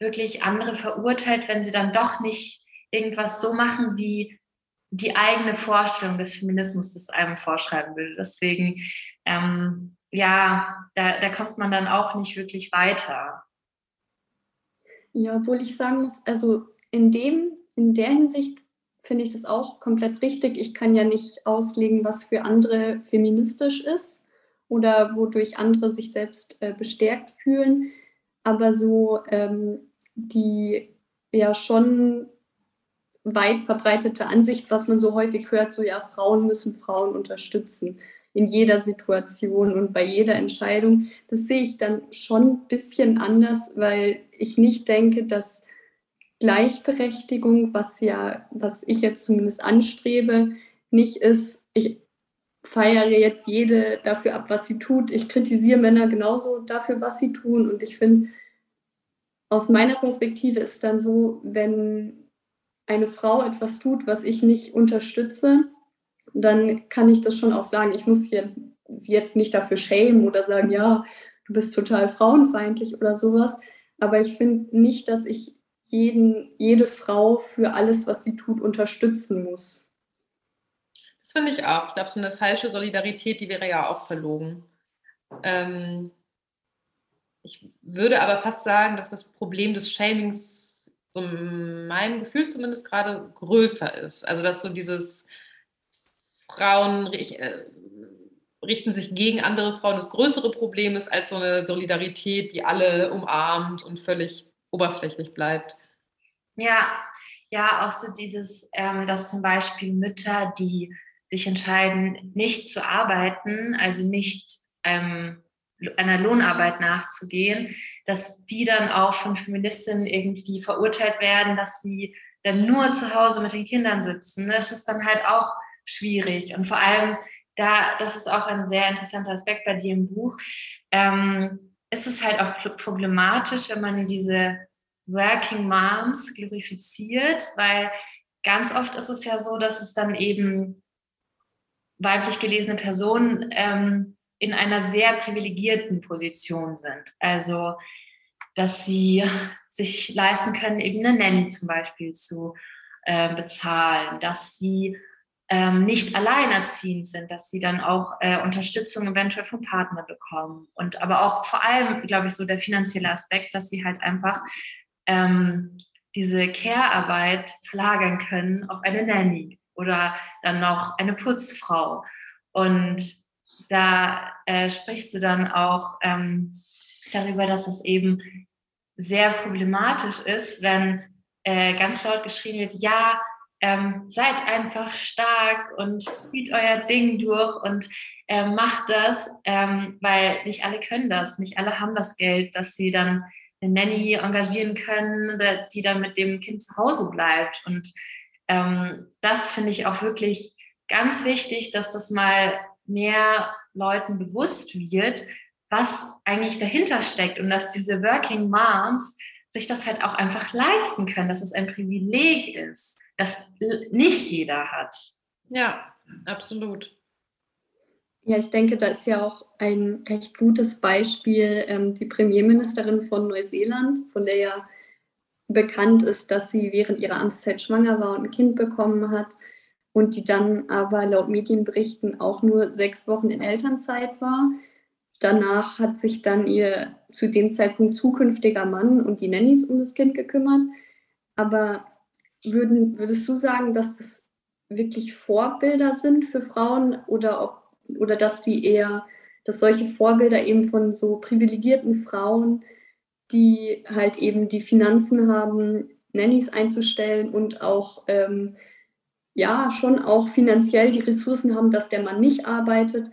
wirklich andere verurteilt, wenn sie dann doch nicht irgendwas so machen, wie die eigene Vorstellung des Feminismus das einem vorschreiben würde. Deswegen, ähm, ja, da, da kommt man dann auch nicht wirklich weiter. Ja, obwohl ich sagen muss, also in dem, in der Hinsicht finde ich das auch komplett richtig. Ich kann ja nicht auslegen, was für andere feministisch ist oder wodurch andere sich selbst äh, bestärkt fühlen. Aber so ähm, die ja schon weit verbreitete Ansicht, was man so häufig hört, so ja, Frauen müssen Frauen unterstützen in jeder Situation und bei jeder Entscheidung. Das sehe ich dann schon ein bisschen anders, weil ich nicht denke, dass Gleichberechtigung, was ja, was ich jetzt zumindest anstrebe, nicht ist, ich feiere jetzt jede dafür ab, was sie tut. Ich kritisiere Männer genauso dafür, was sie tun. Und ich finde, aus meiner Perspektive ist dann so, wenn eine Frau etwas tut, was ich nicht unterstütze, dann kann ich das schon auch sagen. Ich muss sie jetzt nicht dafür schämen oder sagen, ja, du bist total frauenfeindlich oder sowas. Aber ich finde nicht, dass ich jeden, jede Frau für alles, was sie tut, unterstützen muss. Das finde ich auch. Ich glaube, so eine falsche Solidarität, die wäre ja auch verlogen. Ähm, ich würde aber fast sagen, dass das Problem des Shamings so meinem Gefühl zumindest gerade größer ist. Also dass so dieses Frauen äh, richten sich gegen andere Frauen das größere Problem ist als so eine Solidarität, die alle umarmt und völlig oberflächlich bleibt. Ja, ja, auch so dieses, ähm, dass zum Beispiel Mütter, die sich entscheiden, nicht zu arbeiten, also nicht ähm, einer Lohnarbeit nachzugehen, dass die dann auch von Feministinnen irgendwie verurteilt werden, dass sie dann nur zu Hause mit den Kindern sitzen. Das ist dann halt auch schwierig. Und vor allem, da, das ist auch ein sehr interessanter Aspekt bei dir im Buch, ähm, ist es halt auch problematisch, wenn man diese Working Moms glorifiziert, weil ganz oft ist es ja so, dass es dann eben weiblich gelesene Personen ähm, in einer sehr privilegierten Position sind. Also, dass sie sich leisten können, eben eine Nanny zum Beispiel zu äh, bezahlen, dass sie ähm, nicht alleinerziehend sind, dass sie dann auch äh, Unterstützung eventuell vom Partner bekommen. Und aber auch vor allem, glaube ich, so der finanzielle Aspekt, dass sie halt einfach ähm, diese Care-Arbeit verlagern können auf eine Nanny oder dann noch eine Putzfrau. Und da äh, sprichst du dann auch ähm, darüber, dass es eben sehr problematisch ist, wenn äh, ganz laut geschrien wird, ja, ähm, seid einfach stark und zieht euer Ding durch und äh, macht das, ähm, weil nicht alle können das, nicht alle haben das Geld, dass sie dann eine Nanny engagieren können, die dann mit dem Kind zu Hause bleibt. Und ähm, das finde ich auch wirklich ganz wichtig, dass das mal mehr Leuten bewusst wird, was eigentlich dahinter steckt und dass diese Working Moms sich das halt auch einfach leisten können, dass es ein Privileg ist, das nicht jeder hat. Ja, absolut. Ja, ich denke, da ist ja auch ein recht gutes Beispiel ähm, die Premierministerin von Neuseeland, von der ja bekannt ist, dass sie während ihrer Amtszeit schwanger war und ein Kind bekommen hat und die dann aber laut Medienberichten auch nur sechs Wochen in Elternzeit war. Danach hat sich dann ihr zu dem Zeitpunkt zukünftiger Mann und die Nannies um das Kind gekümmert. Aber würden, würdest du sagen, dass das wirklich Vorbilder sind für Frauen oder, ob, oder dass die eher, dass solche Vorbilder eben von so privilegierten Frauen, die halt eben die Finanzen haben, Nannies einzustellen und auch ähm, ja schon auch finanziell die Ressourcen haben, dass der Mann nicht arbeitet.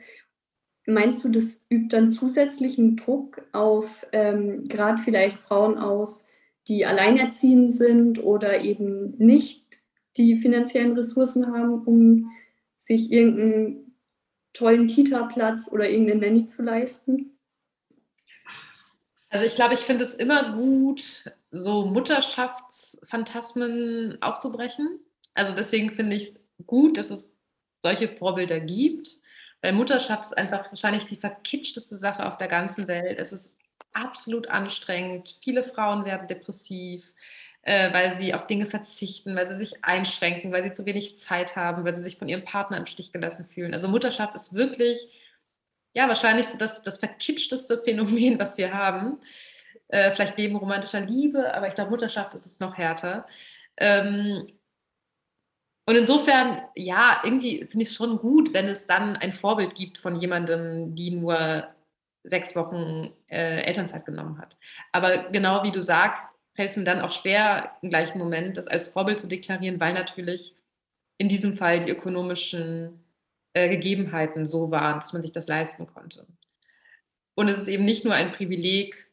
Meinst du, das übt dann zusätzlichen Druck auf ähm, gerade vielleicht Frauen aus, die alleinerziehend sind oder eben nicht die finanziellen Ressourcen haben, um sich irgendeinen tollen Kita-Platz oder irgendeine Nanny zu leisten? Also ich glaube, ich finde es immer gut, so Mutterschaftsphantasmen aufzubrechen. Also deswegen finde ich es gut, dass es solche Vorbilder gibt, weil Mutterschaft ist einfach wahrscheinlich die verkitschteste Sache auf der ganzen Welt. Es ist absolut anstrengend. Viele Frauen werden depressiv. äh, weil sie auf Dinge verzichten, weil sie sich einschränken, weil sie zu wenig Zeit haben, weil sie sich von ihrem Partner im Stich gelassen fühlen. Also Mutterschaft ist wirklich, ja, wahrscheinlich so das, das verkitschteste Phänomen, was wir haben. Äh, vielleicht neben romantischer Liebe, aber ich glaube, Mutterschaft ist es noch härter. Ähm, und insofern, ja, irgendwie finde ich es schon gut, wenn es dann ein Vorbild gibt von jemandem, die nur sechs Wochen äh, Elternzeit genommen hat. Aber genau wie du sagst, fällt es mir dann auch schwer, im gleichen Moment das als Vorbild zu deklarieren, weil natürlich in diesem Fall die ökonomischen äh, Gegebenheiten so waren, dass man sich das leisten konnte. Und es ist eben nicht nur ein Privileg,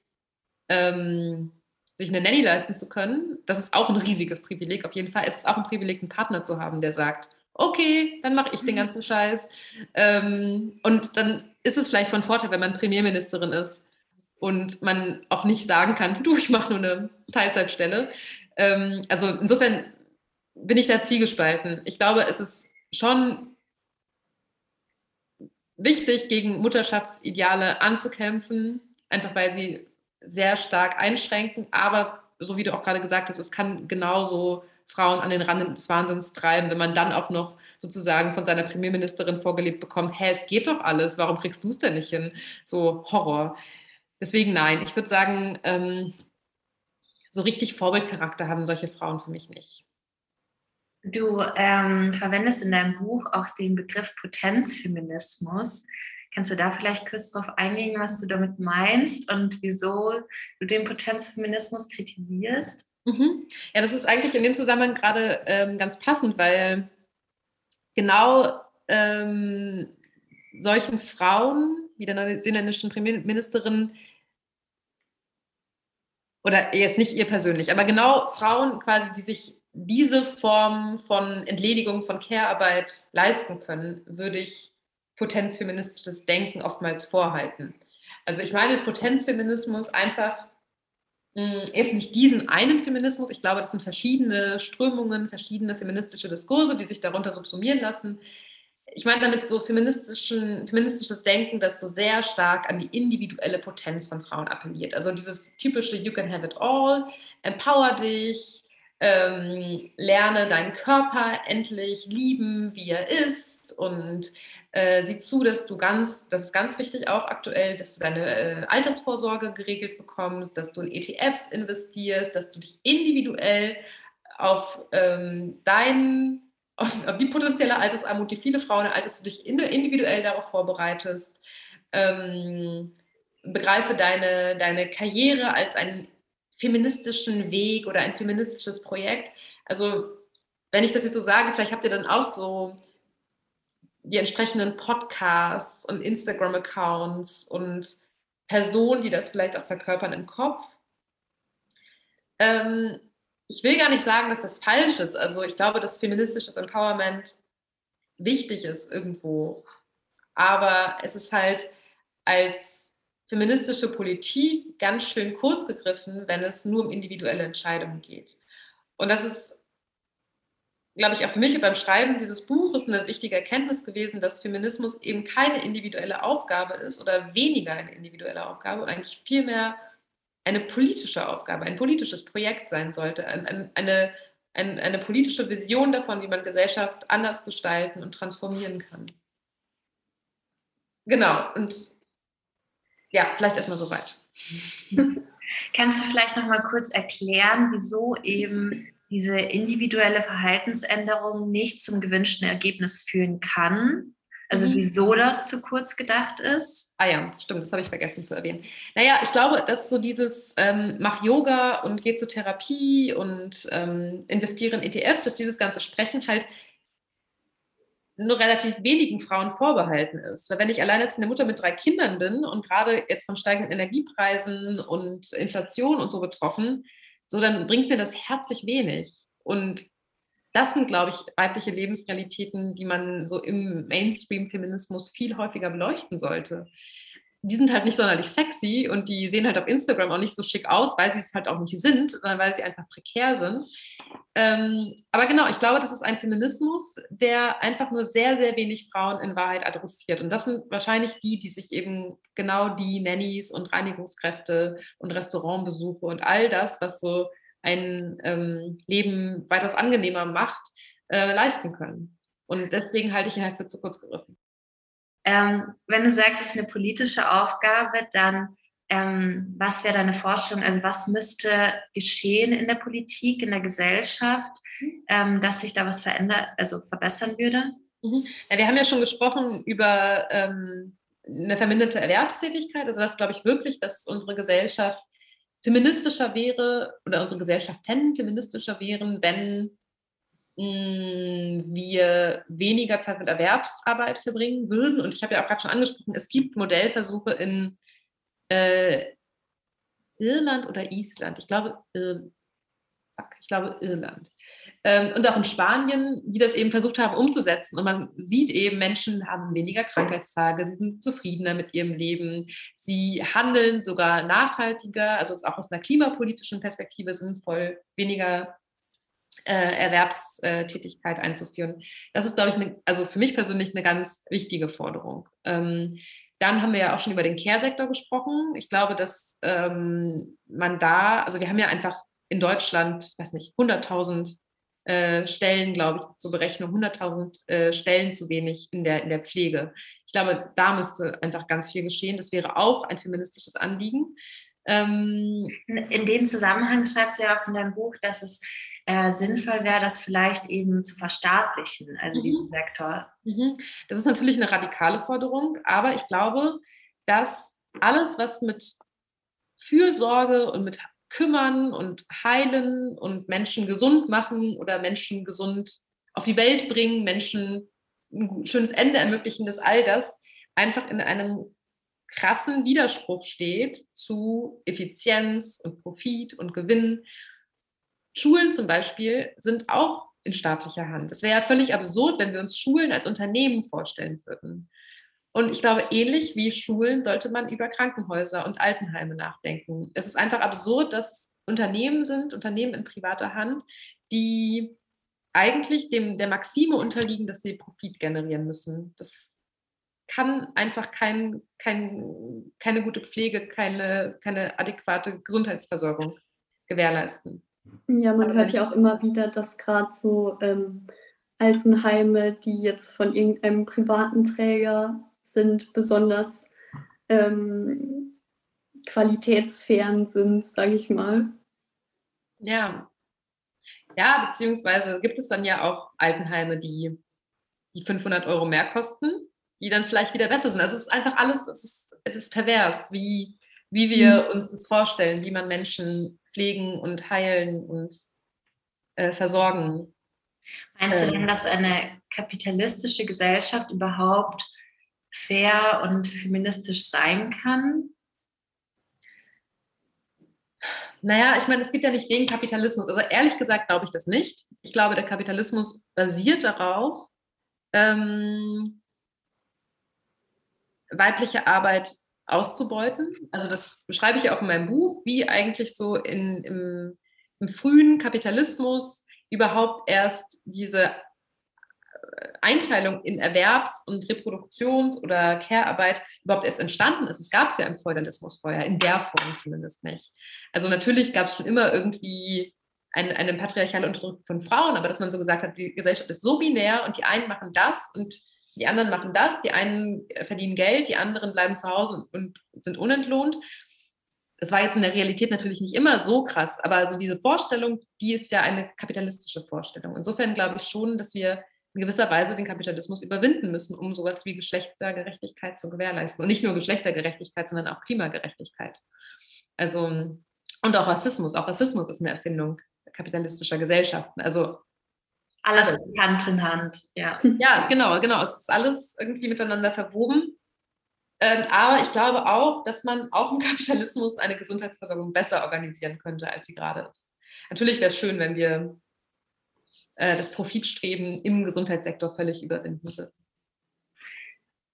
ähm, sich eine Nanny leisten zu können, das ist auch ein riesiges Privileg auf jeden Fall. Es ist auch ein Privileg, einen Partner zu haben, der sagt, okay, dann mache ich den ganzen Scheiß. Ähm, und dann ist es vielleicht von Vorteil, wenn man Premierministerin ist und man auch nicht sagen kann, du, ich mache nur eine Teilzeitstelle. Ähm, also insofern bin ich da zwiegespalten. Ich glaube, es ist schon wichtig, gegen Mutterschaftsideale anzukämpfen, einfach weil sie sehr stark einschränken. Aber so wie du auch gerade gesagt hast, es kann genauso Frauen an den Rand des Wahnsinns treiben, wenn man dann auch noch sozusagen von seiner Premierministerin vorgelebt bekommt, hä, es geht doch alles, warum kriegst du es denn nicht hin? So Horror. Deswegen nein, ich würde sagen, ähm, so richtig Vorbildcharakter haben solche Frauen für mich nicht. Du ähm, verwendest in deinem Buch auch den Begriff Potenzfeminismus. Kannst du da vielleicht kurz darauf eingehen, was du damit meinst und wieso du den Potenzfeminismus kritisierst? Mhm. Ja, das ist eigentlich in dem Zusammenhang gerade ähm, ganz passend, weil genau ähm, solchen Frauen, wie der neuseeländischen Premierministerin, oder jetzt nicht ihr persönlich, aber genau Frauen quasi, die sich diese Form von Entledigung von Care-Arbeit leisten können, würde ich potenzfeministisches Denken oftmals vorhalten. Also ich meine Potenzfeminismus einfach hm, jetzt nicht diesen einen Feminismus. Ich glaube, das sind verschiedene Strömungen, verschiedene feministische Diskurse, die sich darunter subsumieren lassen. Ich meine damit so feministischen, feministisches Denken, das so sehr stark an die individuelle Potenz von Frauen appelliert. Also dieses typische You can have it all, empower dich, ähm, lerne deinen Körper endlich lieben, wie er ist und äh, sieh zu, dass du ganz, das ist ganz wichtig auch aktuell, dass du deine äh, Altersvorsorge geregelt bekommst, dass du in ETFs investierst, dass du dich individuell auf ähm, dein, auf, auf, die potenzielle Altersarmut, die viele Frauen erhalten, dass du dich individuell darauf vorbereitest. Ähm, begreife deine, deine Karriere als einen feministischen Weg oder ein feministisches Projekt. Also, wenn ich das jetzt so sage, vielleicht habt ihr dann auch so die entsprechenden Podcasts und Instagram-Accounts und Personen, die das vielleicht auch verkörpern im Kopf. Ähm, ich will gar nicht sagen, dass das falsch ist. Also ich glaube, dass feministisches Empowerment wichtig ist irgendwo. Aber es ist halt als feministische Politik ganz schön kurz gegriffen, wenn es nur um individuelle Entscheidungen geht. Und das ist, glaube ich, auch für mich beim Schreiben dieses Buches eine wichtige Erkenntnis gewesen, dass Feminismus eben keine individuelle Aufgabe ist oder weniger eine individuelle Aufgabe und eigentlich vielmehr eine politische Aufgabe, ein politisches Projekt sein sollte, eine, eine, eine, politische Vision davon, wie man Gesellschaft anders gestalten und transformieren kann. Genau, und ja, vielleicht erstmal soweit. Kannst du vielleicht noch mal kurz erklären, wieso eben diese individuelle Verhaltensänderung nicht zum gewünschten Ergebnis führen kann? Also mhm. wieso das zu kurz gedacht ist? Ah ja, stimmt, das habe ich vergessen zu erwähnen. Naja, ich glaube, dass so dieses ähm, mach Yoga und geh zur Therapie und ähm, investiere in ETFs, dass dieses ganze Sprechen halt nur relativ wenigen Frauen vorbehalten ist. Weil wenn ich alleine jetzt eine Mutter mit drei Kindern bin und gerade jetzt von steigenden Energiepreisen und Inflation und so betroffen, so dann bringt mir das herzlich wenig. Und das sind, glaube ich, weibliche Lebensrealitäten, die man so im Mainstream-Feminismus viel häufiger beleuchten sollte die sind halt nicht sonderlich sexy und die sehen halt auf Instagram auch nicht so schick aus, weil sie es halt auch nicht sind, sondern weil sie einfach prekär sind. Ähm, aber genau, ich glaube, das ist ein Feminismus, der einfach nur sehr, sehr wenig Frauen in Wahrheit adressiert. Und das sind wahrscheinlich die, die sich eben genau die Nannies und Reinigungskräfte und Restaurantbesuche und all das, was so ein ähm, Leben weitaus angenehmer macht, äh, leisten können. Und deswegen halte ich ihn halt für zu kurz gegriffen. Ähm, wenn du sagst, es ist eine politische Aufgabe, dann ähm, was wäre deine Forschung? Also was müsste geschehen in der Politik, in der Gesellschaft, mhm. ähm, dass sich da was verändert, also verbessern würde? Mhm. Ja, wir haben ja schon gesprochen über ähm, eine verminderte Erwerbstätigkeit. Also das glaube ich wirklich, dass unsere Gesellschaft feministischer wäre oder unsere Gesellschaften feministischer wären, wenn mh, wir weniger Zeit mit Erwerbsarbeit verbringen würden. Und ich habe ja auch gerade schon angesprochen, es gibt Modellversuche in äh, Irland oder Island. Ich glaube, Ir ich glaube Irland. Ähm, und auch in Spanien, die das eben versucht haben umzusetzen. Und man sieht eben, Menschen haben weniger Krankheitstage, sie sind zufriedener mit ihrem Leben, sie handeln sogar nachhaltiger, also ist auch aus einer klimapolitischen Perspektive sinnvoll, weniger äh, Erwerbstätigkeit einzuführen. Das ist, glaube ich, ne, also für mich persönlich eine ganz wichtige Forderung. Ähm, dann haben wir ja auch schon über den Care-Sektor gesprochen. Ich glaube, dass ähm, man da, also wir haben ja einfach in Deutschland, weiß nicht, 100.000 äh, Stellen, glaube ich, zur Berechnung, 100.000 äh, Stellen zu wenig in der, in der Pflege. Ich glaube, da müsste einfach ganz viel geschehen. Das wäre auch ein feministisches Anliegen. Ähm, in dem Zusammenhang schreibst du ja auch in deinem Buch, dass es äh, sinnvoll wäre, das vielleicht eben zu verstaatlichen, also mhm. diesen Sektor. Mhm. Das ist natürlich eine radikale Forderung, aber ich glaube, dass alles, was mit Fürsorge und mit Kümmern und Heilen und Menschen gesund machen oder Menschen gesund auf die Welt bringen, Menschen ein schönes Ende ermöglichen, dass all das einfach in einem krassen Widerspruch steht zu Effizienz und Profit und Gewinn Schulen zum Beispiel sind auch in staatlicher Hand. Es wäre ja völlig absurd, wenn wir uns Schulen als Unternehmen vorstellen würden. Und ich glaube, ähnlich wie Schulen sollte man über Krankenhäuser und Altenheime nachdenken. Es ist einfach absurd, dass es Unternehmen sind, Unternehmen in privater Hand, die eigentlich dem, der Maxime unterliegen, dass sie Profit generieren müssen. Das kann einfach kein, kein, keine gute Pflege, keine, keine adäquate Gesundheitsversorgung gewährleisten. Ja, man hört ja auch immer wieder, dass gerade so ähm, Altenheime, die jetzt von irgendeinem privaten Träger sind, besonders ähm, qualitätsfern sind, sage ich mal. Ja. Ja, beziehungsweise gibt es dann ja auch Altenheime, die, die 500 Euro mehr kosten, die dann vielleicht wieder besser sind. Also es ist einfach alles, es ist, es ist pervers, wie, wie wir mhm. uns das vorstellen, wie man Menschen pflegen und heilen und äh, versorgen. Meinst du denn, ähm. dass eine kapitalistische Gesellschaft überhaupt fair und feministisch sein kann? Naja, ich meine, es gibt ja nicht den Kapitalismus. Also ehrlich gesagt glaube ich das nicht. Ich glaube, der Kapitalismus basiert darauf, ähm, weibliche Arbeit auszubeuten. Also das beschreibe ich auch in meinem Buch, wie eigentlich so in, im, im frühen Kapitalismus überhaupt erst diese äh, Einteilung in Erwerbs- und Reproduktions- oder Care-Arbeit überhaupt erst entstanden ist. Es gab es ja im Feudalismus vorher, in der Form zumindest nicht. Also natürlich gab es schon immer irgendwie eine, eine patriarchale Unterdrückung von Frauen, aber dass man so gesagt hat, die Gesellschaft ist so binär und die einen machen das und die anderen machen das, die einen äh, verdienen Geld, die anderen bleiben zu Hause und, und sind unentlohnt. Das war jetzt in der Realität natürlich nicht immer so krass, aber also diese Vorstellung, die ist ja eine kapitalistische Vorstellung. Insofern glaube ich schon, dass wir in gewisser Weise den Kapitalismus überwinden müssen, um sowas wie Geschlechtergerechtigkeit zu gewährleisten. Und nicht nur Geschlechtergerechtigkeit, sondern auch Klimagerechtigkeit. Also, und auch Rassismus. Auch Rassismus ist eine Erfindung kapitalistischer Gesellschaften. Also alles Hand in Hand, ja. Ja, genau, genau. Es ist alles irgendwie miteinander verwoben. Ähm, aber ich glaube auch, dass man auch im Kapitalismus eine Gesundheitsversorgung besser organisieren könnte, als sie gerade ist. Natürlich wäre es schön, wenn wir äh, das Profitstreben im Gesundheitssektor völlig überwinden würden.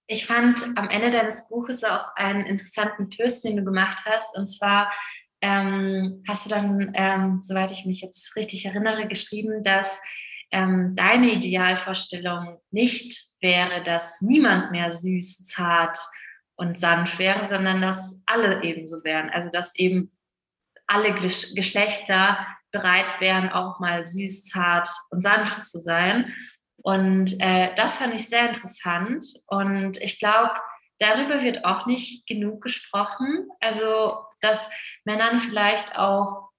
Ich fand am Ende deines Buches auch einen interessanten Twist, den du gemacht hast. Und zwar ähm, hast du dann, ähm, soweit ich mich jetzt richtig erinnere, geschrieben, dass ähm, deine Idealvorstellung nicht wäre, dass niemand mehr süß, zart und sanft wäre, sondern dass alle ebenso wären. Also dass eben alle Geschlechter bereit wären, auch mal süß, zart und sanft zu sein. Und äh, das fand ich sehr interessant. Und ich glaube, darüber wird auch nicht genug gesprochen. Also, dass Männern vielleicht auch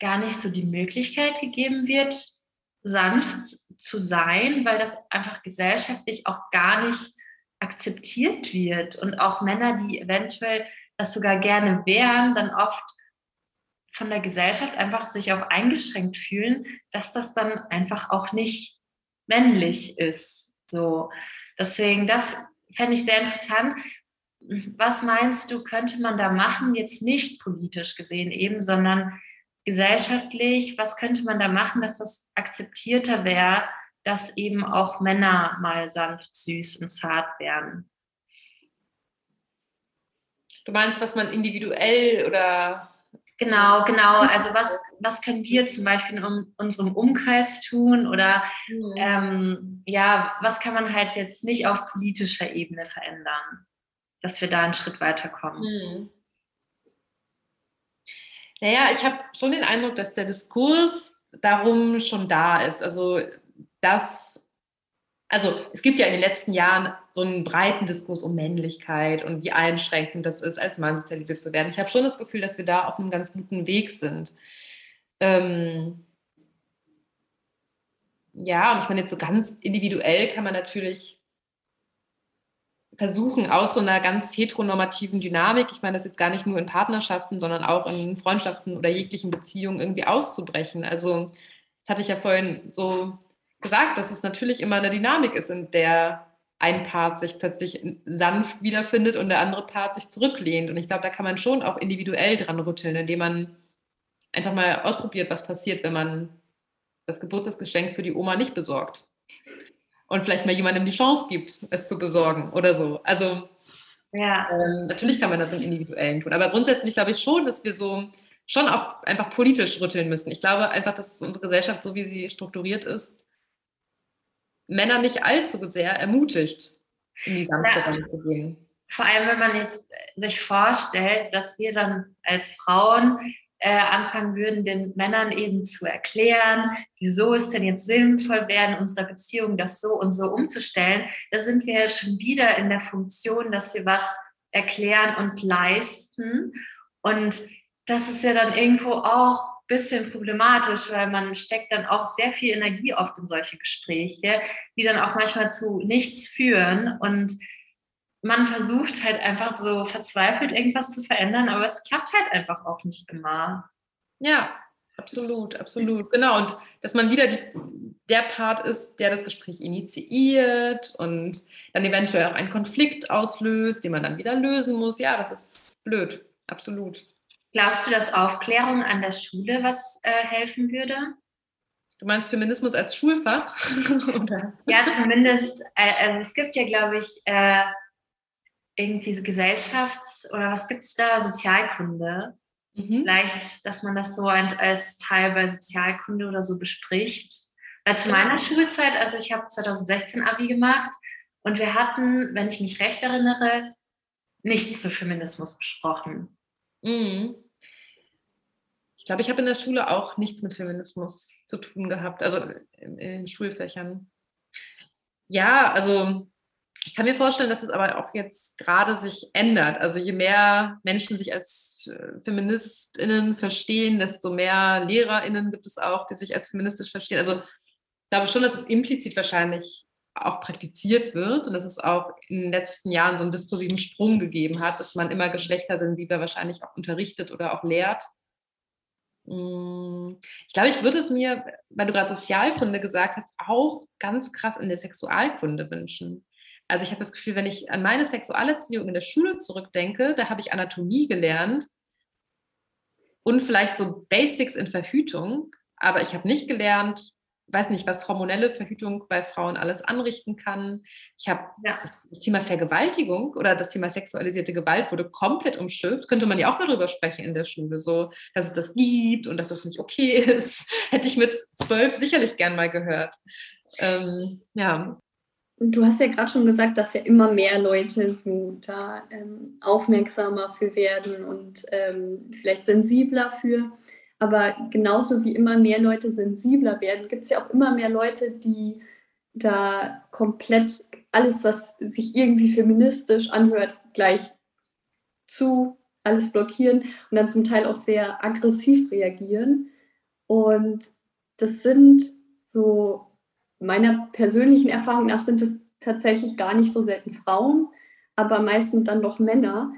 gar nicht so die Möglichkeit gegeben wird, sanft zu sein, weil das einfach gesellschaftlich auch gar nicht akzeptiert wird. Und auch Männer, die eventuell das sogar gerne wären, dann oft von der Gesellschaft einfach sich auch eingeschränkt fühlen, dass das dann einfach auch nicht männlich ist. So, deswegen, das fände ich sehr interessant. Was meinst du, könnte man da machen, jetzt nicht politisch gesehen eben, sondern gesellschaftlich, was könnte man da machen, dass das akzeptierter wäre, dass eben auch Männer mal sanft, süß und zart werden? Du meinst, was man individuell oder Genau, genau. Also was, was können wir zum Beispiel in unserem Umkreis tun oder mhm. ähm, ja, was kann man halt jetzt nicht auf politischer Ebene verändern, dass wir da einen Schritt weiterkommen? Mhm. Naja, ich habe schon den Eindruck, dass der Diskurs darum schon da ist. Also, dass, also es gibt ja in den letzten Jahren so einen breiten Diskurs um Männlichkeit und wie einschränkend das ist, als Mann sozialisiert zu werden. Ich habe schon das Gefühl, dass wir da auf einem ganz guten Weg sind. Ähm, ja, und ich meine, jetzt so ganz individuell kann man natürlich versuchen, aus so einer ganz heteronormativen Dynamik, ich meine das jetzt gar nicht nur in Partnerschaften, sondern auch in Freundschaften oder jeglichen Beziehungen irgendwie auszubrechen. Also, das hatte ich ja vorhin so gesagt, dass es natürlich immer eine Dynamik ist, in der ein Part sich plötzlich sanft wiederfindet und der andere Part sich zurücklehnt. Und ich glaube, da kann man schon auch individuell dran rütteln, indem man einfach mal ausprobiert, was passiert, wenn man das Geburtstagsgeschenk für die Oma nicht besorgt und vielleicht mal jemandem die Chance gibt, es zu besorgen oder so. Also ja. ähm, natürlich kann man das im Individuellen tun, aber grundsätzlich glaube ich schon, dass wir so schon auch einfach politisch rütteln müssen. Ich glaube einfach, dass unsere Gesellschaft, so wie sie strukturiert ist, Männer nicht allzu sehr ermutigt, in die ja. zu gehen. Vor allem, wenn man jetzt sich vorstellt, dass wir dann als Frauen äh, anfangen würden, den Männern eben zu erklären, wieso es denn jetzt sinnvoll wäre, in unserer Beziehung das so und so umzustellen, da sind wir ja schon wieder in der Funktion, dass wir was erklären und leisten. Und das ist ja dann irgendwo auch ein bisschen problematisch, weil man steckt dann auch sehr viel Energie oft in solche Gespräche, die dann auch manchmal zu nichts führen. Und man versucht halt einfach so verzweifelt irgendwas zu verändern, aber es klappt halt einfach auch nicht immer. Ja, absolut, absolut. Genau. Und dass man wieder die, der Part ist, der das Gespräch initiiert und dann eventuell auch einen Konflikt auslöst, den man dann wieder lösen muss. Ja, das ist blöd. Absolut. Glaubst du, dass Aufklärung an der Schule was äh, helfen würde? Du meinst Feminismus als Schulfach? ja, zumindest. Äh, also es gibt ja, glaube ich, äh, irgendwie Gesellschafts- oder was gibt es da? Sozialkunde. Mhm. Vielleicht, dass man das so als Teil bei Sozialkunde oder so bespricht. Weil zu meiner Schulzeit, also ich habe 2016 Abi gemacht und wir hatten, wenn ich mich recht erinnere, nichts zu Feminismus besprochen. Mhm. Ich glaube, ich habe in der Schule auch nichts mit Feminismus zu tun gehabt, also in, in den Schulfächern. Ja, also ich kann mir vorstellen, dass es aber auch jetzt gerade sich ändert. Also je mehr Menschen sich als äh, Feministinnen verstehen, desto mehr Lehrerinnen gibt es auch, die sich als feministisch verstehen. Also ich glaube schon, dass es implizit wahrscheinlich auch praktiziert wird und dass es auch in den letzten Jahren so einen diskursiven Sprung gegeben hat, dass man immer geschlechtersensibler wahrscheinlich auch unterrichtet oder auch lehrt. Mm, ich glaube, ich würde es mir, weil du gerade Sozialkunde gesagt hast, auch ganz krass in der Sexualkunde wünschen. Also ich habe das Gefühl, wenn ich an meine Sexualerziehung in der Schule zurückdenke, da habe ich Anatomie gelernt und vielleicht so Basics in Verhütung, aber ich habe nicht gelernt, weiß nicht, was hormonelle Verhütung bei Frauen alles anrichten kann. Ich habe ja. das Thema Vergewaltigung oder das Thema sexualisierte Gewalt wurde komplett umschifft. Könnte man ja auch mal drüber sprechen in der Schule, so, dass es das gibt und dass das nicht okay ist. Hätte ich mit zwölf sicherlich gern mal gehört. Ähm, ja, Du hast ja gerade schon gesagt, dass ja immer mehr Leute so da ähm, aufmerksamer für werden und ähm, vielleicht sensibler für. Aber genauso wie immer mehr Leute sensibler werden, gibt es ja auch immer mehr Leute, die da komplett alles, was sich irgendwie feministisch anhört, gleich zu, alles blockieren und dann zum Teil auch sehr aggressiv reagieren. Und das sind so meiner persönlichen Erfahrung nach sind es tatsächlich gar nicht so selten Frauen, aber meistens dann doch Männer,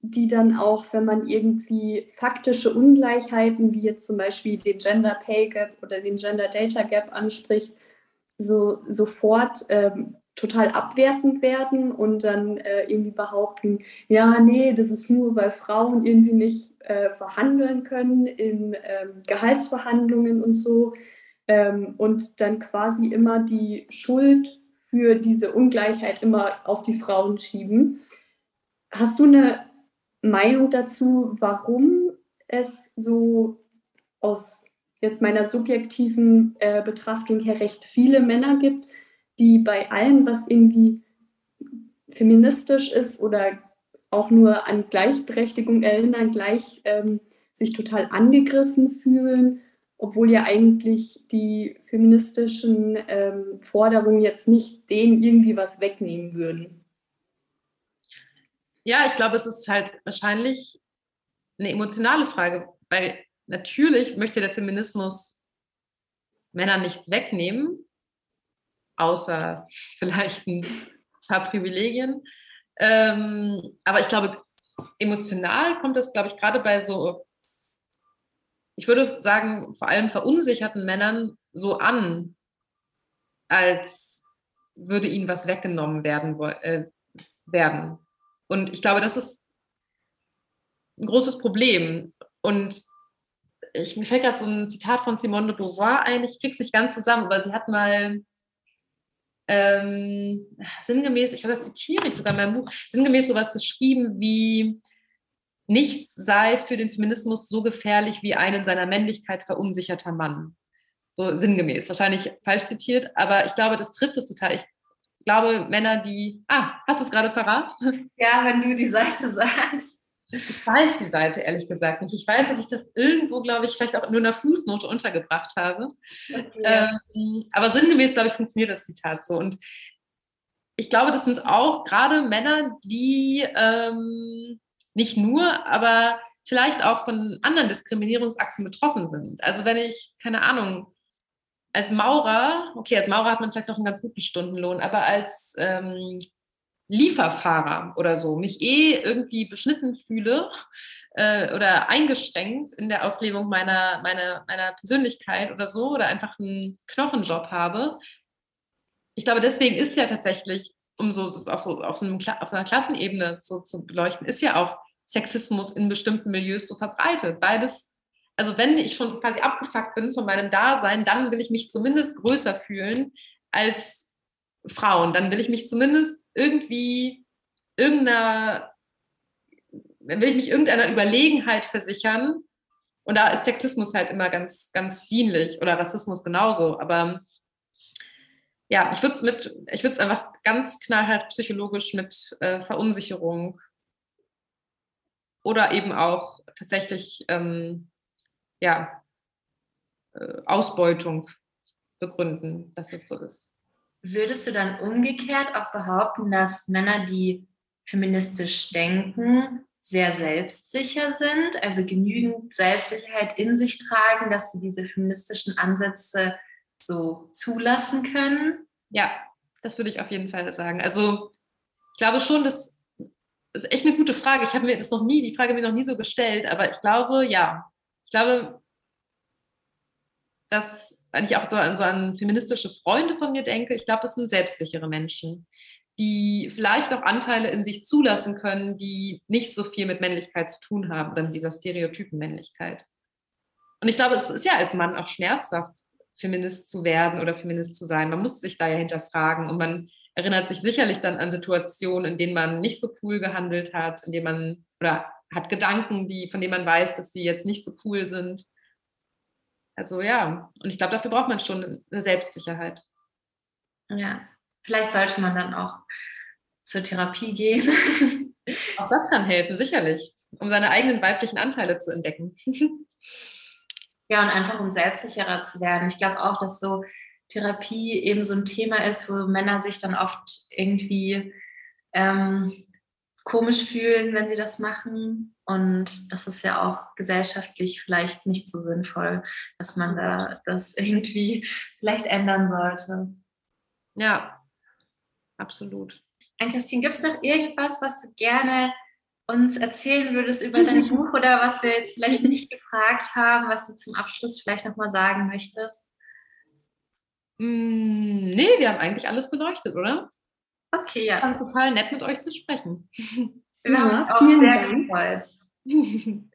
die dann auch, wenn man irgendwie faktische Ungleichheiten, wie jetzt zum Beispiel den Gender Pay Gap oder den Gender Data Gap anspricht, so sofort ähm, total abwertend werden und dann äh, irgendwie behaupten, ja, nee, das ist nur, weil Frauen irgendwie nicht äh, verhandeln können in ähm, Gehaltsverhandlungen und so ähm, und dann quasi immer die Schuld für diese Ungleichheit immer auf die Frauen schieben. Hast du eine Meinung dazu, warum es so aus jetzt meiner subjektiven äh, Betrachtung her recht viele Männer gibt, die bei allem, was irgendwie feministisch ist oder auch nur an Gleichberechtigung erinnern, gleich ähm, sich total angegriffen fühlen, obwohl ja eigentlich die feministischen ähm, Forderungen jetzt nicht denen irgendwie was wegnehmen würden. Ja, ich glaube, es ist halt wahrscheinlich eine emotionale Frage, weil natürlich möchte der Feminismus Männern nichts wegnehmen, außer vielleicht ein paar Privilegien. Ähm, aber ich glaube, emotional kommt das, glaube ich, gerade bei so, ich würde sagen, vor allem verunsicherten Männern so an, als würde ihnen was weggenommen werden. Äh, werden. Und ich glaube, das ist ein großes Problem. Und ich, mir fällt gerade so ein Zitat von Simone de Beauvoir ein, ich kriege es nicht ganz zusammen, weil sie hat mal ähm, sinngemäß, ich glaube, das zitiere ich sogar in meinem Buch, sinngemäß sowas geschrieben wie, nichts sei für den Feminismus so gefährlich wie ein in seiner Männlichkeit verunsicherter Mann. So sinngemäß, wahrscheinlich falsch zitiert, aber ich glaube, das trifft es total. Ich glaube, Männer, die. Ah, hast du es gerade parat? Ja, wenn du die Seite sagst. Ich weiß die Seite ehrlich gesagt nicht. Ich weiß, dass ich das irgendwo, glaube ich, vielleicht auch nur in einer Fußnote untergebracht habe. Okay. Ähm, aber sinngemäß, glaube ich, funktioniert das Zitat so. Und ich glaube, das sind auch gerade Männer, die ähm, nicht nur, aber vielleicht auch von anderen Diskriminierungsachsen betroffen sind. Also wenn ich, keine Ahnung, als Maurer, okay, als Maurer hat man vielleicht noch einen ganz guten Stundenlohn, aber als ähm, Lieferfahrer oder so, mich eh irgendwie beschnitten fühle äh, oder eingeschränkt in der Auslebung meiner, meiner, meiner Persönlichkeit oder so oder einfach einen Knochenjob habe. Ich glaube, deswegen ist ja tatsächlich, um so, auch so auf, so einem, auf so einer Klassenebene so zu beleuchten, ist ja auch Sexismus in bestimmten Milieus so verbreitet. Beides, also wenn ich schon quasi abgefuckt bin von meinem Dasein, dann will ich mich zumindest größer fühlen als Frauen. Dann will ich mich zumindest irgendwie irgendeiner, will ich mich irgendeiner Überlegenheit versichern. Und da ist Sexismus halt immer ganz, ganz dienlich oder Rassismus genauso. Aber ja, ich würde es mit, ich würde es einfach ganz knallhart psychologisch mit äh, Verunsicherung oder eben auch tatsächlich ähm, ja, äh, Ausbeutung begründen, dass es so ist. Würdest du dann umgekehrt auch behaupten, dass Männer, die feministisch denken, sehr selbstsicher sind, also genügend Selbstsicherheit in sich tragen, dass sie diese feministischen Ansätze so zulassen können? Ja, das würde ich auf jeden Fall sagen. Also ich glaube schon, das ist echt eine gute Frage. Ich habe mir das noch nie, die Frage mir noch nie so gestellt, aber ich glaube, ja. Ich glaube, dass wenn ich auch so an, so an feministische Freunde von mir denke, ich glaube, das sind selbstsichere Menschen, die vielleicht auch Anteile in sich zulassen können, die nicht so viel mit Männlichkeit zu tun haben oder mit dieser stereotypen Männlichkeit. Und ich glaube, es ist ja als Mann auch schmerzhaft, Feminist zu werden oder Feminist zu sein. Man muss sich da ja hinterfragen und man erinnert sich sicherlich dann an Situationen, in denen man nicht so cool gehandelt hat, in denen man oder hat Gedanken, die, von denen man weiß, dass die jetzt nicht so cool sind. Also ja, und ich glaube, dafür braucht man schon eine Selbstsicherheit. Ja, vielleicht sollte man dann auch zur Therapie gehen. Auch das kann helfen, sicherlich, um seine eigenen weiblichen Anteile zu entdecken. Ja, und einfach um selbstsicherer zu werden. Ich glaube auch, dass so Therapie eben so ein Thema ist, wo Männer sich dann oft irgendwie ähm, komisch fühlen, wenn sie das machen. Und das ist ja auch gesellschaftlich vielleicht nicht so sinnvoll, dass man da das irgendwie vielleicht ändern sollte. Ja, absolut. Ann-Christine, gibt es noch irgendwas, was du gerne uns erzählen würdest über dein Buch oder was wir jetzt vielleicht nicht gefragt haben, was du zum Abschluss vielleicht nochmal sagen möchtest? Mm, nee, wir haben eigentlich alles beleuchtet, oder? Okay, ja. Fand total nett mit euch zu sprechen. Wir haben Ja, uns auch vielen sehr Dank.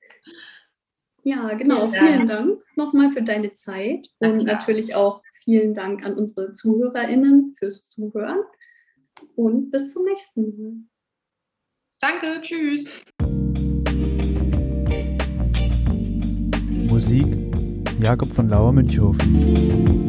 Ja, genau. Vielen Dank. Vielen Dank nochmal für deine Zeit Na und klar. natürlich auch vielen Dank an unsere ZuhörerInnen fürs Zuhören und bis zum nächsten Mal. Danke, tschüss. Musik Jakob von Lauer Münchhofen.